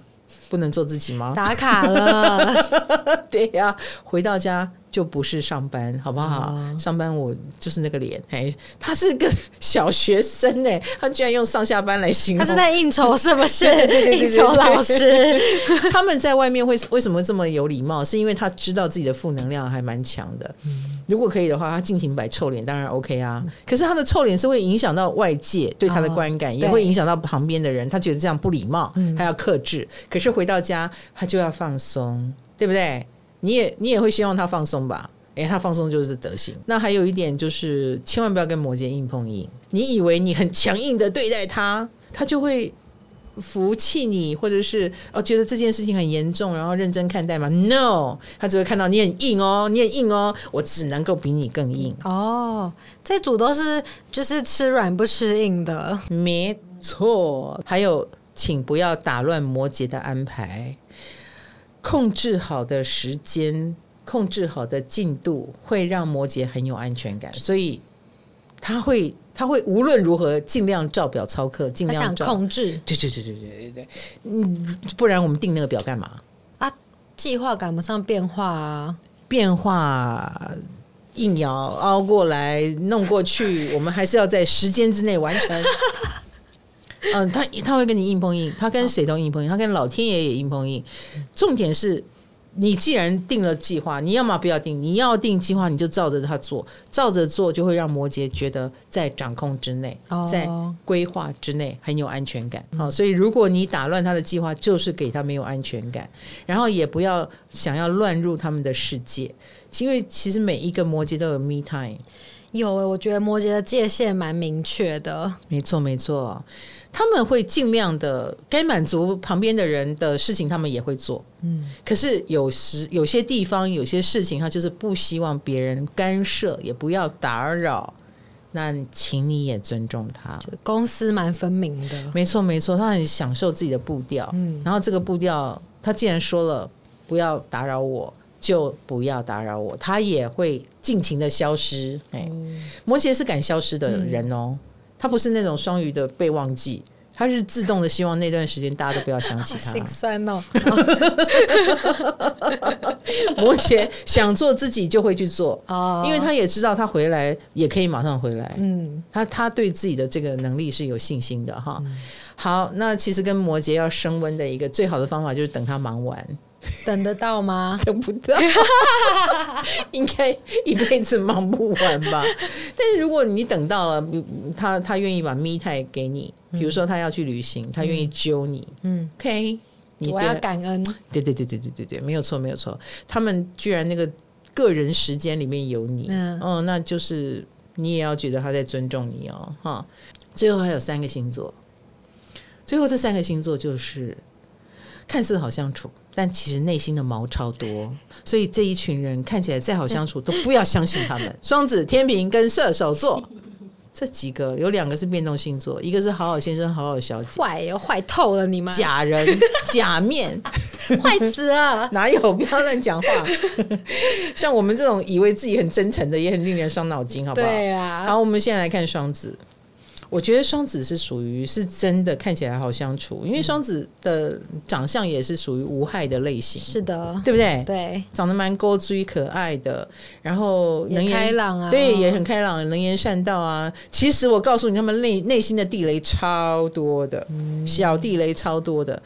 不能做自己吗？打卡了，对呀、啊，回到家就不是上班，好不好？哦、上班我就是那个脸，哎，他是个小学生哎，他居然用上下班来形容，他是在应酬是不是？应酬老师，他们在外面会为什么这么有礼貌？是因为他知道自己的负能量还蛮强的。嗯如果可以的话，他尽情摆臭脸，当然 OK 啊。可是他的臭脸是会影响到外界对他的观感，哦、也会影响到旁边的人。他觉得这样不礼貌，嗯、他要克制。可是回到家，他就要放松，对不对？你也你也会希望他放松吧？诶，他放松就是德行。那还有一点就是，千万不要跟摩羯硬碰硬。你以为你很强硬的对待他，他就会。服气你，或者是哦觉得这件事情很严重，然后认真看待吗？No，他只会看到你很硬哦，你很硬哦，我只能够比你更硬哦。这组都是就是吃软不吃硬的，没错。还有，请不要打乱摩羯的安排，控制好的时间，控制好的进度，会让摩羯很有安全感，所以他会。他会无论如何尽量照表操课，尽量照控制。对对对对对对对，嗯，不然我们定那个表干嘛？啊，计划赶不上变化啊，变化硬要熬过来弄过去，我们还是要在时间之内完成。嗯，他他会跟你硬碰硬，他跟谁都硬碰硬，他跟老天爷也硬碰硬。重点是。你既然定了计划，你要么不要定。你要定计划，你就照着它做，照着做就会让摩羯觉得在掌控之内，在规划之内很有安全感。好，所以如果你打乱他的计划，就是给他没有安全感。然后也不要想要乱入他们的世界，因为其实每一个摩羯都有 me time。有，我觉得摩羯的界限蛮明确的。没错，没错。他们会尽量的，该满足旁边的人的事情，他们也会做。嗯，可是有时有些地方有些事情，他就是不希望别人干涉，也不要打扰。那请你也尊重他。公司蛮分明的，没错没错，他很享受自己的步调。嗯，然后这个步调，他既然说了不要打扰我，就不要打扰我，他也会尽情的消失。哎，摩羯是敢消失的人哦。嗯他不是那种双鱼的被忘记，他是自动的希望那段时间大家都不要想起他。心酸哦，摩羯想做自己就会去做，因为他也知道他回来也可以马上回来。嗯，他他对自己的这个能力是有信心的哈。好，那其实跟摩羯要升温的一个最好的方法就是等他忙完。等得到吗？等不到，应该一辈子忙不完吧。但是如果你等到了，他他愿意把 me time 给你，比如说他要去旅行，他愿意揪你，嗯，OK，你我要感恩。对对对对对对对，没有错没有错。他们居然那个个人时间里面有你，嗯，哦，那就是你也要觉得他在尊重你哦，哈。最后还有三个星座，最后这三个星座就是看似好相处。但其实内心的毛超多，所以这一群人看起来再好相处，都不要相信他们。双子、天平跟射手座这几个，有两个是变动星座，一个是好好先生、好好小姐，坏哟，坏透了你们，假人、假面，坏死了！哪有？不要乱讲话。像我们这种以为自己很真诚的，也很令人伤脑筋，好不好？对啊。好，我们现在来看双子。我觉得双子是属于是真的看起来好相处，因为双子的长相也是属于无害的类型，是的，对不对？对，长得蛮高追可爱的，然后开朗啊，对，也很开朗，能言善道啊。其实我告诉你，他们内内心的地雷超多的，嗯、小地雷超多的。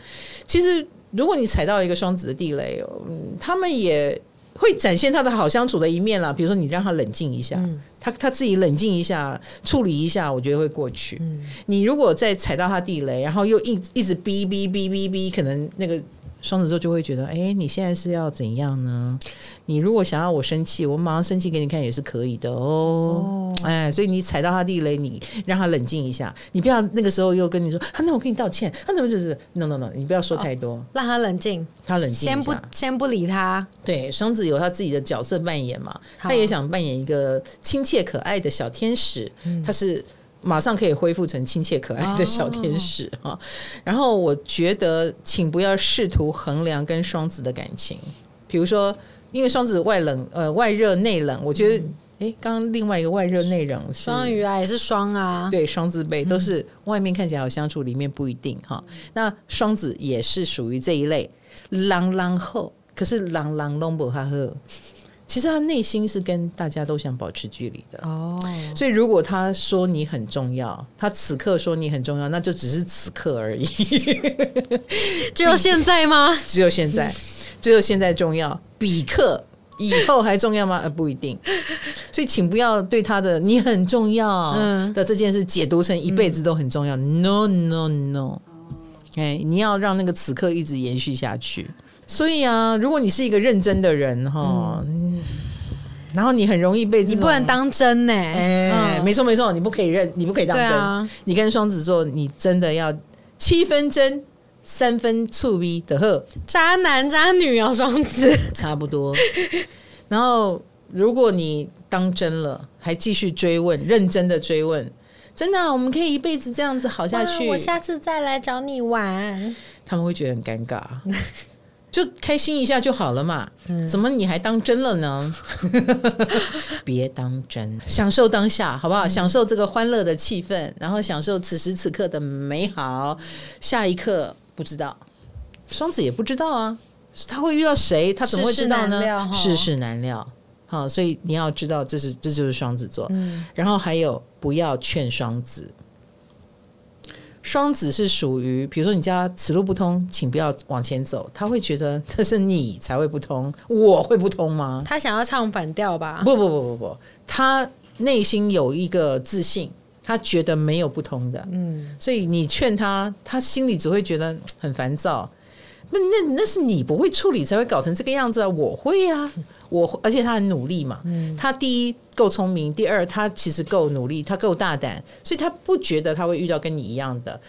其实如果你踩到一个双子的地雷，嗯，他们也会展现他的好相处的一面了。比如说，你让他冷静一下，嗯、他他自己冷静一下，处理一下，我觉得会过去。嗯、你如果再踩到他地雷，然后又一一直逼逼逼逼逼，可能那个。双子座就会觉得，哎、欸，你现在是要怎样呢？你如果想要我生气，我马上生气给你看也是可以的哦。哦哎，所以你踩到他地雷，你让他冷静一下，你不要那个时候又跟你说，啊，那我跟你道歉，他怎么就是 no no no，你不要说太多，哦、让他冷静，他冷静，先不先不理他。对，双子有他自己的角色扮演嘛，他也想扮演一个亲切可爱的小天使，嗯、他是。马上可以恢复成亲切可爱的小天使哈，哦、然后我觉得，请不要试图衡量跟双子的感情，比如说，因为双子外冷呃外热内冷，我觉得，哎、嗯，刚刚另外一个外热内冷，双鱼啊也是双啊，对，双字辈都是外面看起来好相处，里面不一定哈。嗯、那双子也是属于这一类，狼狼后，可是狼狼拢不哈呵。其实他内心是跟大家都想保持距离的哦，所以如果他说你很重要，他此刻说你很重要，那就只是此刻而已。只有现在吗？只有现在，只有现在重要，比克以后还重要吗？呃，不一定。所以请不要对他的“你很重要”的这件事解读成一辈子都很重要。嗯、No no no，哎，你要让那个此刻一直延续下去。所以啊，如果你是一个认真的人哈，嗯、然后你很容易被，你不能当真呢、欸。哎、嗯，没错没错，你不可以认，你不可以当真。啊、你跟双子座，你真的要七分真，三分醋逼的呵。渣男渣女啊，双子差不多。然后，如果你当真了，还继续追问，认真的追问，真的、啊，我们可以一辈子这样子好下去。我下次再来找你玩，他们会觉得很尴尬。就开心一下就好了嘛，怎么你还当真了呢？别当真，享受当下好不好？享受这个欢乐的气氛，然后享受此时此刻的美好。下一刻不知道，双子也不知道啊，他会遇到谁？他怎么会知道呢？世事难料，好，所以你要知道，这是这就是双子座。然后还有，不要劝双子。双子是属于，比如说你叫他此路不通，请不要往前走，他会觉得这是你才会不通，我会不通吗？他想要唱反调吧？不不不不不，他内心有一个自信，他觉得没有不通的，嗯，所以你劝他，他心里只会觉得很烦躁。那那那是你不会处理才会搞成这个样子啊！我会啊，我而且他很努力嘛。嗯，他第一够聪明，第二他其实够努力，他够大胆，所以他不觉得他会遇到跟你一样的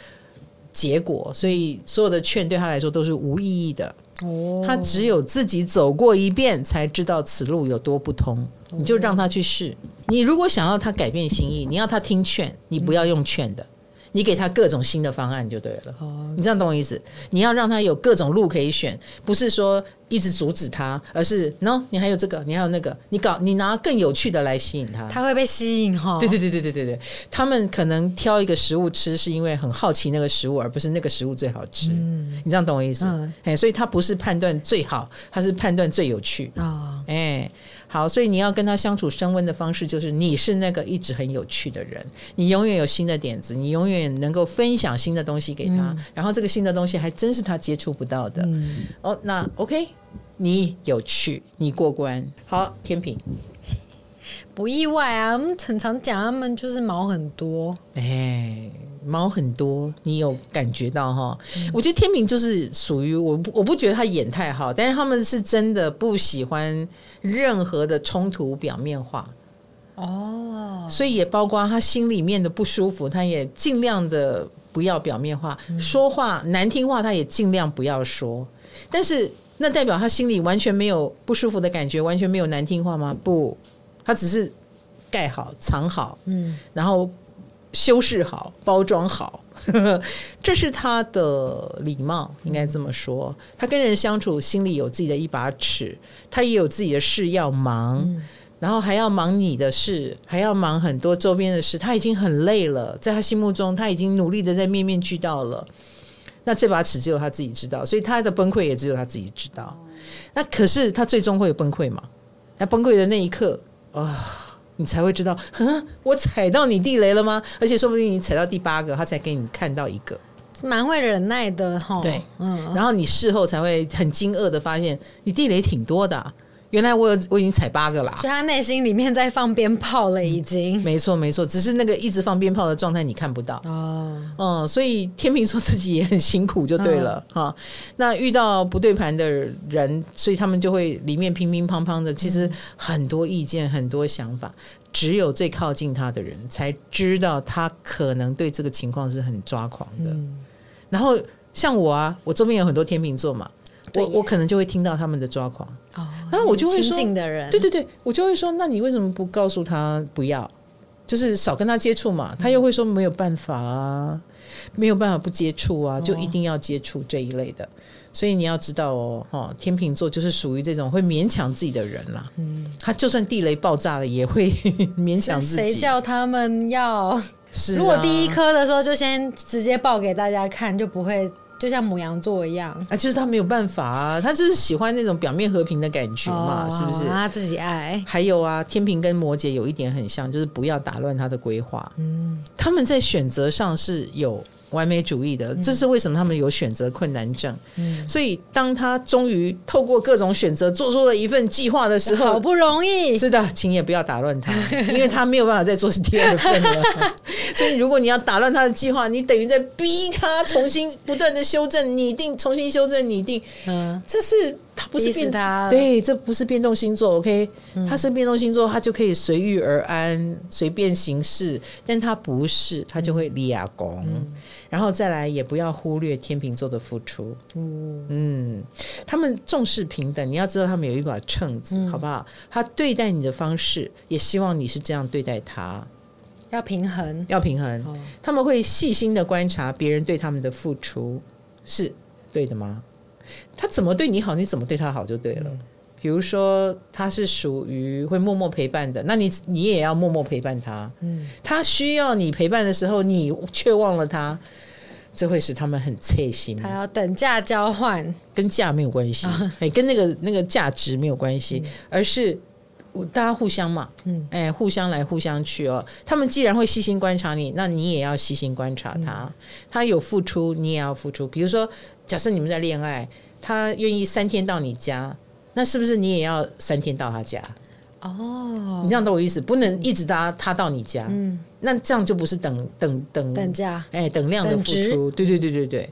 结果，所以所有的劝对他来说都是无意义的。哦，他只有自己走过一遍才知道此路有多不通。你就让他去试。你如果想要他改变心意，你要他听劝，你不要用劝的。你给他各种新的方案就对了，你这样懂我意思？你要让他有各种路可以选，不是说一直阻止他，而是 no，你还有这个，你还有那个，你搞你拿更有趣的来吸引他，他会被吸引哈。对对对对对对对，他们可能挑一个食物吃，是因为很好奇那个食物，而不是那个食物最好吃。嗯，你这样懂我意思？哎，所以他不是判断最好，他是判断最有趣啊。哎。好，所以你要跟他相处升温的方式，就是你是那个一直很有趣的人，你永远有新的点子，你永远能够分享新的东西给他，嗯、然后这个新的东西还真是他接触不到的。嗯、哦，那 OK，你有趣，你过关。好，天平，不意外啊，我们常常讲他们就是毛很多，哎。毛很多，你有感觉到哈？嗯、我觉得天平就是属于我，我不觉得他演太好，但是他们是真的不喜欢任何的冲突表面化哦，所以也包括他心里面的不舒服，他也尽量的不要表面化，嗯、说话难听话他也尽量不要说，但是那代表他心里完全没有不舒服的感觉，完全没有难听话吗？不，他只是盖好藏好，嗯，然后。修饰好，包装好，呵呵，这是他的礼貌，应该这么说。他跟人相处，心里有自己的一把尺，他也有自己的事要忙，嗯、然后还要忙你的事，还要忙很多周边的事，他已经很累了。在他心目中，他已经努力的在面面俱到了。那这把尺只有他自己知道，所以他的崩溃也只有他自己知道。那可是他最终会有崩溃嘛？那崩溃的那一刻啊。哦你才会知道，嗯，我踩到你地雷了吗？而且说不定你踩到第八个，他才给你看到一个，蛮会忍耐的哈。对，嗯，然后你事后才会很惊愕的发现，你地雷挺多的啊，原来我有我已经踩八个啦，所以他内心里面在放鞭炮了，已经。没错没错，只是那个一直放鞭炮的状态你看不到哦。嗯，所以天秤座自己也很辛苦，就对了哈、嗯。那遇到不对盘的人，所以他们就会里面乒乒乓乓的，其实很多意见、很多想法，只有最靠近他的人才知道他可能对这个情况是很抓狂的。嗯、然后像我啊，我周边有很多天秤座嘛。我我可能就会听到他们的抓狂，哦、然后我就会说，对对对，我就会说，那你为什么不告诉他不要，就是少跟他接触嘛？他又会说没有办法啊，没有办法不接触啊，就一定要接触这一类的。哦、所以你要知道哦，哈，天秤座就是属于这种会勉强自己的人啦。嗯，他就算地雷爆炸了，也会 勉强自己。谁叫他们要？是、啊，如果第一颗的时候就先直接爆给大家看，就不会。就像母羊座一样啊，就是他没有办法啊，他就是喜欢那种表面和平的感觉嘛，哦、是不是？他自己爱。还有啊，天平跟摩羯有一点很像，就是不要打乱他的规划。嗯，他们在选择上是有。完美主义的，这是为什么他们有选择困难症。嗯，所以当他终于透过各种选择做出了一份计划的时候，好不容易，是的，请也不要打乱他，因为他没有办法再做第二份了。所以如果你要打乱他的计划，你等于在逼他重新不断的修正拟定，重新修正拟定。嗯，这是。他不是变他对，这不是变动星座，OK？他是变动星座，他就可以随遇而安，随便行事。但他不是，他就会立亚功。然后再来，也不要忽略天秤座的付出。嗯，他们重视平等，你要知道，他们有一把秤子，好不好？他对待你的方式，也希望你是这样对待他，要平衡，要平衡。他们会细心的观察别人对他们的付出是对的吗？他怎么对你好，你怎么对他好就对了。嗯、比如说，他是属于会默默陪伴的，那你你也要默默陪伴他。嗯，他需要你陪伴的时候，你却忘了他，这会使他们很刺心。他要等价交换，跟价没有关系，哎、哦，跟那个那个价值没有关系，嗯、而是大家互相嘛，嗯，哎，互相来，互相去哦。他们既然会细心观察你，那你也要细心观察他。嗯、他有付出，你也要付出。比如说。假设你们在恋爱，他愿意三天到你家，那是不是你也要三天到他家？哦，你这样懂我意思？不能一直搭他到你家，嗯，那这样就不是等等等等价，哎，等量的付出，对对对对对。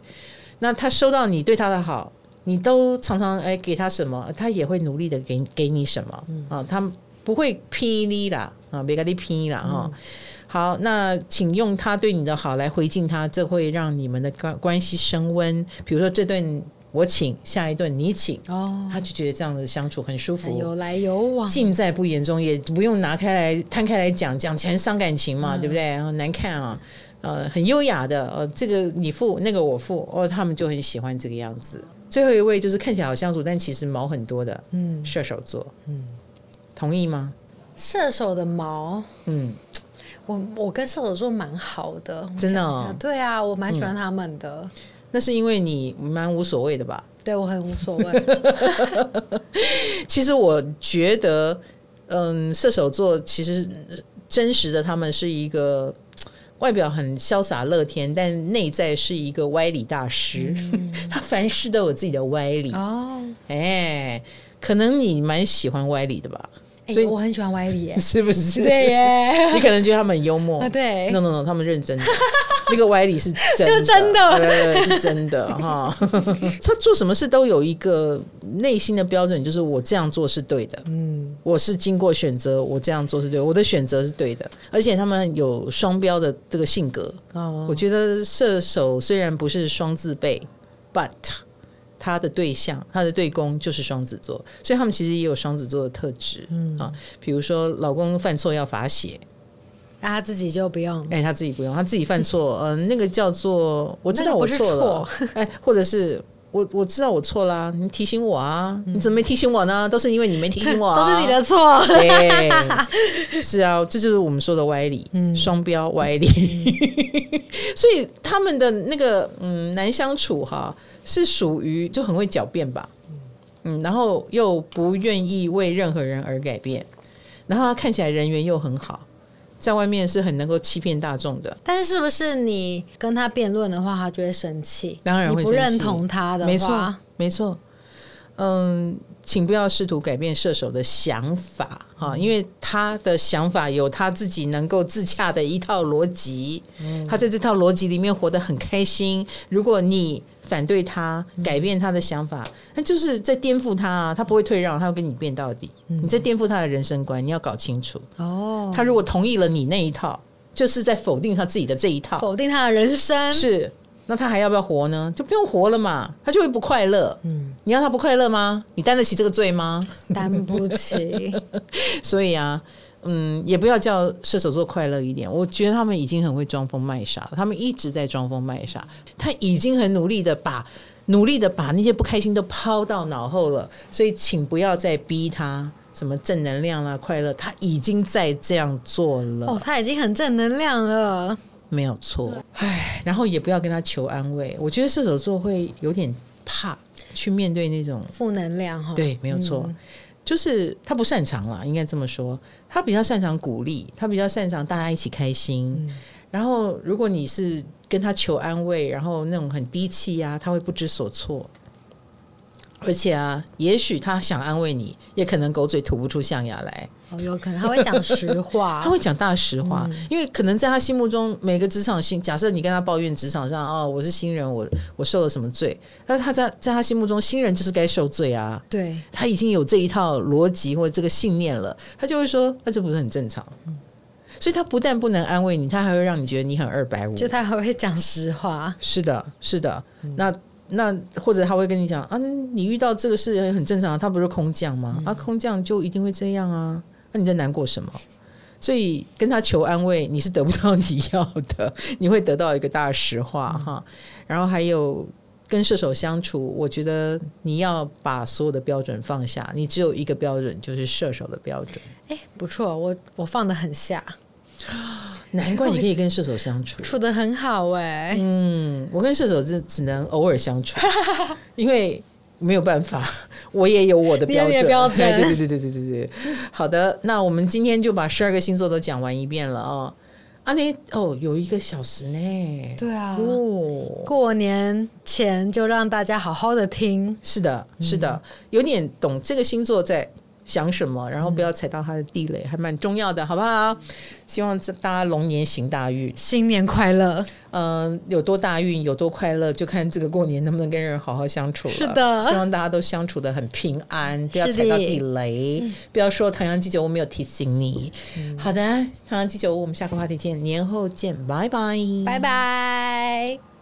那他收到你对他的好，你都常常哎给他什么，他也会努力的给给你什么啊、嗯哦？他不会偏离啦啊，别给你偏了哈。好，那请用他对你的好来回敬他，这会让你们的关关系升温。比如说这顿我请，下一顿你请，哦，他就觉得这样的相处很舒服，有来有往，尽在不言中，也不用拿开来摊开来讲，讲起来伤感情嘛，嗯、对不对？很难看啊，呃，很优雅的，呃，这个你付，那个我付，哦，他们就很喜欢这个样子。最后一位就是看起来好相处，但其实毛很多的，嗯，射手座，嗯，同意吗？射手的毛，嗯。我我跟射手座蛮好的，真的哦？对啊，我蛮喜欢他们的。嗯，那是因为你蛮无所谓的吧？对，我很无所谓。其实我觉得，嗯，射手座其实真实的他们是一个外表很潇洒乐天，但内在是一个歪理大师。嗯、他凡事都有自己的歪理哦。哎，可能你蛮喜欢歪理的吧？所以我很喜欢歪理耶，是不是？对耶，你可能觉得他们很幽默，对，no no no，他们认真的，那个歪理是真的，真的，对对对，是真的哈。他做什么事都有一个内心的标准，就是我这样做是对的，嗯，我是经过选择，我这样做是对，我的选择是对的，而且他们有双标的这个性格。哦，我觉得射手虽然不是双字辈，but 他的对象，他的对公就是双子座，所以他们其实也有双子座的特质，嗯。啊，比如说老公犯错要罚写，那他自己就不用，哎，他自己不用，他自己犯错，嗯、呃，那个叫做我知道我错了，哎，或者是我我知道我错啦，你提醒我啊，嗯、你怎么没提醒我呢？都是因为你没提醒我、啊，都是你的错，对，是啊，这就是我们说的歪理，嗯，双标歪理，嗯、所以他们的那个嗯难相处哈。是属于就很会狡辩吧，嗯，然后又不愿意为任何人而改变，然后他看起来人缘又很好，在外面是很能够欺骗大众的。但是是不是你跟他辩论的话，他就会生气？当然会生气。不认同他的话，没错，没错。嗯，请不要试图改变射手的想法哈，因为他的想法有他自己能够自洽的一套逻辑，他在这套逻辑里面活得很开心。如果你反对他，改变他的想法，那就是在颠覆他啊！他不会退让，他要跟你辩到底。你在颠覆他的人生观，你要搞清楚哦。他如果同意了你那一套，就是在否定他自己的这一套，否定他的人生是。那他还要不要活呢？就不用活了嘛，他就会不快乐。嗯，你要他不快乐吗？你担得起这个罪吗？担不起。所以啊，嗯，也不要叫射手座快乐一点。我觉得他们已经很会装疯卖傻了，他们一直在装疯卖傻。他已经很努力的把努力的把那些不开心都抛到脑后了。所以，请不要再逼他什么正能量啦、快乐。他已经在这样做了。哦，他已经很正能量了。没有错，唉，然后也不要跟他求安慰。我觉得射手座会有点怕去面对那种负能量哈。对，没有错，嗯、就是他不擅长啦，应该这么说。他比较擅长鼓励，他比较擅长大家一起开心。嗯、然后，如果你是跟他求安慰，然后那种很低气压，他会不知所措。而且啊，也许他想安慰你，也可能狗嘴吐不出象牙来。哦，有可能他会讲实话，他会讲大实话，嗯、因为可能在他心目中，每个职场新，假设你跟他抱怨职场上哦，我是新人，我我受了什么罪？但是他在在他心目中，新人就是该受罪啊。对，他已经有这一套逻辑或者这个信念了，他就会说，那这不是很正常？嗯、所以他不但不能安慰你，他还会让你觉得你很二百五，就他还会讲实话。是的，是的，嗯、那。那或者他会跟你讲啊，你遇到这个事也很正常，他不是空降吗？啊，空降就一定会这样啊？那你在难过什么？所以跟他求安慰，你是得不到你要的，你会得到一个大实话哈。然后还有跟射手相处，我觉得你要把所有的标准放下，你只有一个标准，就是射手的标准。哎，不错，我我放得很下。难怪你可以跟射手相处，处的很好哎、欸。嗯，我跟射手是只能偶尔相处，因为没有办法，我也有我的标准。标准，对对对对对对对。好的，那我们今天就把十二个星座都讲完一遍了哦。啊，你哦，有一个小时呢。对啊。哦，过年前就让大家好好的听。是的，是的，有点懂这个星座在。想什么，然后不要踩到他的地雷，嗯、还蛮重要的，好不好？希望大家龙年行大运，新年快乐。嗯、呃，有多大运，有多快乐，就看这个过年能不能跟人好好相处了。是的，希望大家都相处的很平安，不要踩到地雷，不要说唐阳鸡酒屋没有提醒你。嗯、好的，唐阳鸡酒屋，我们下个话题见，年后见，拜拜，拜拜。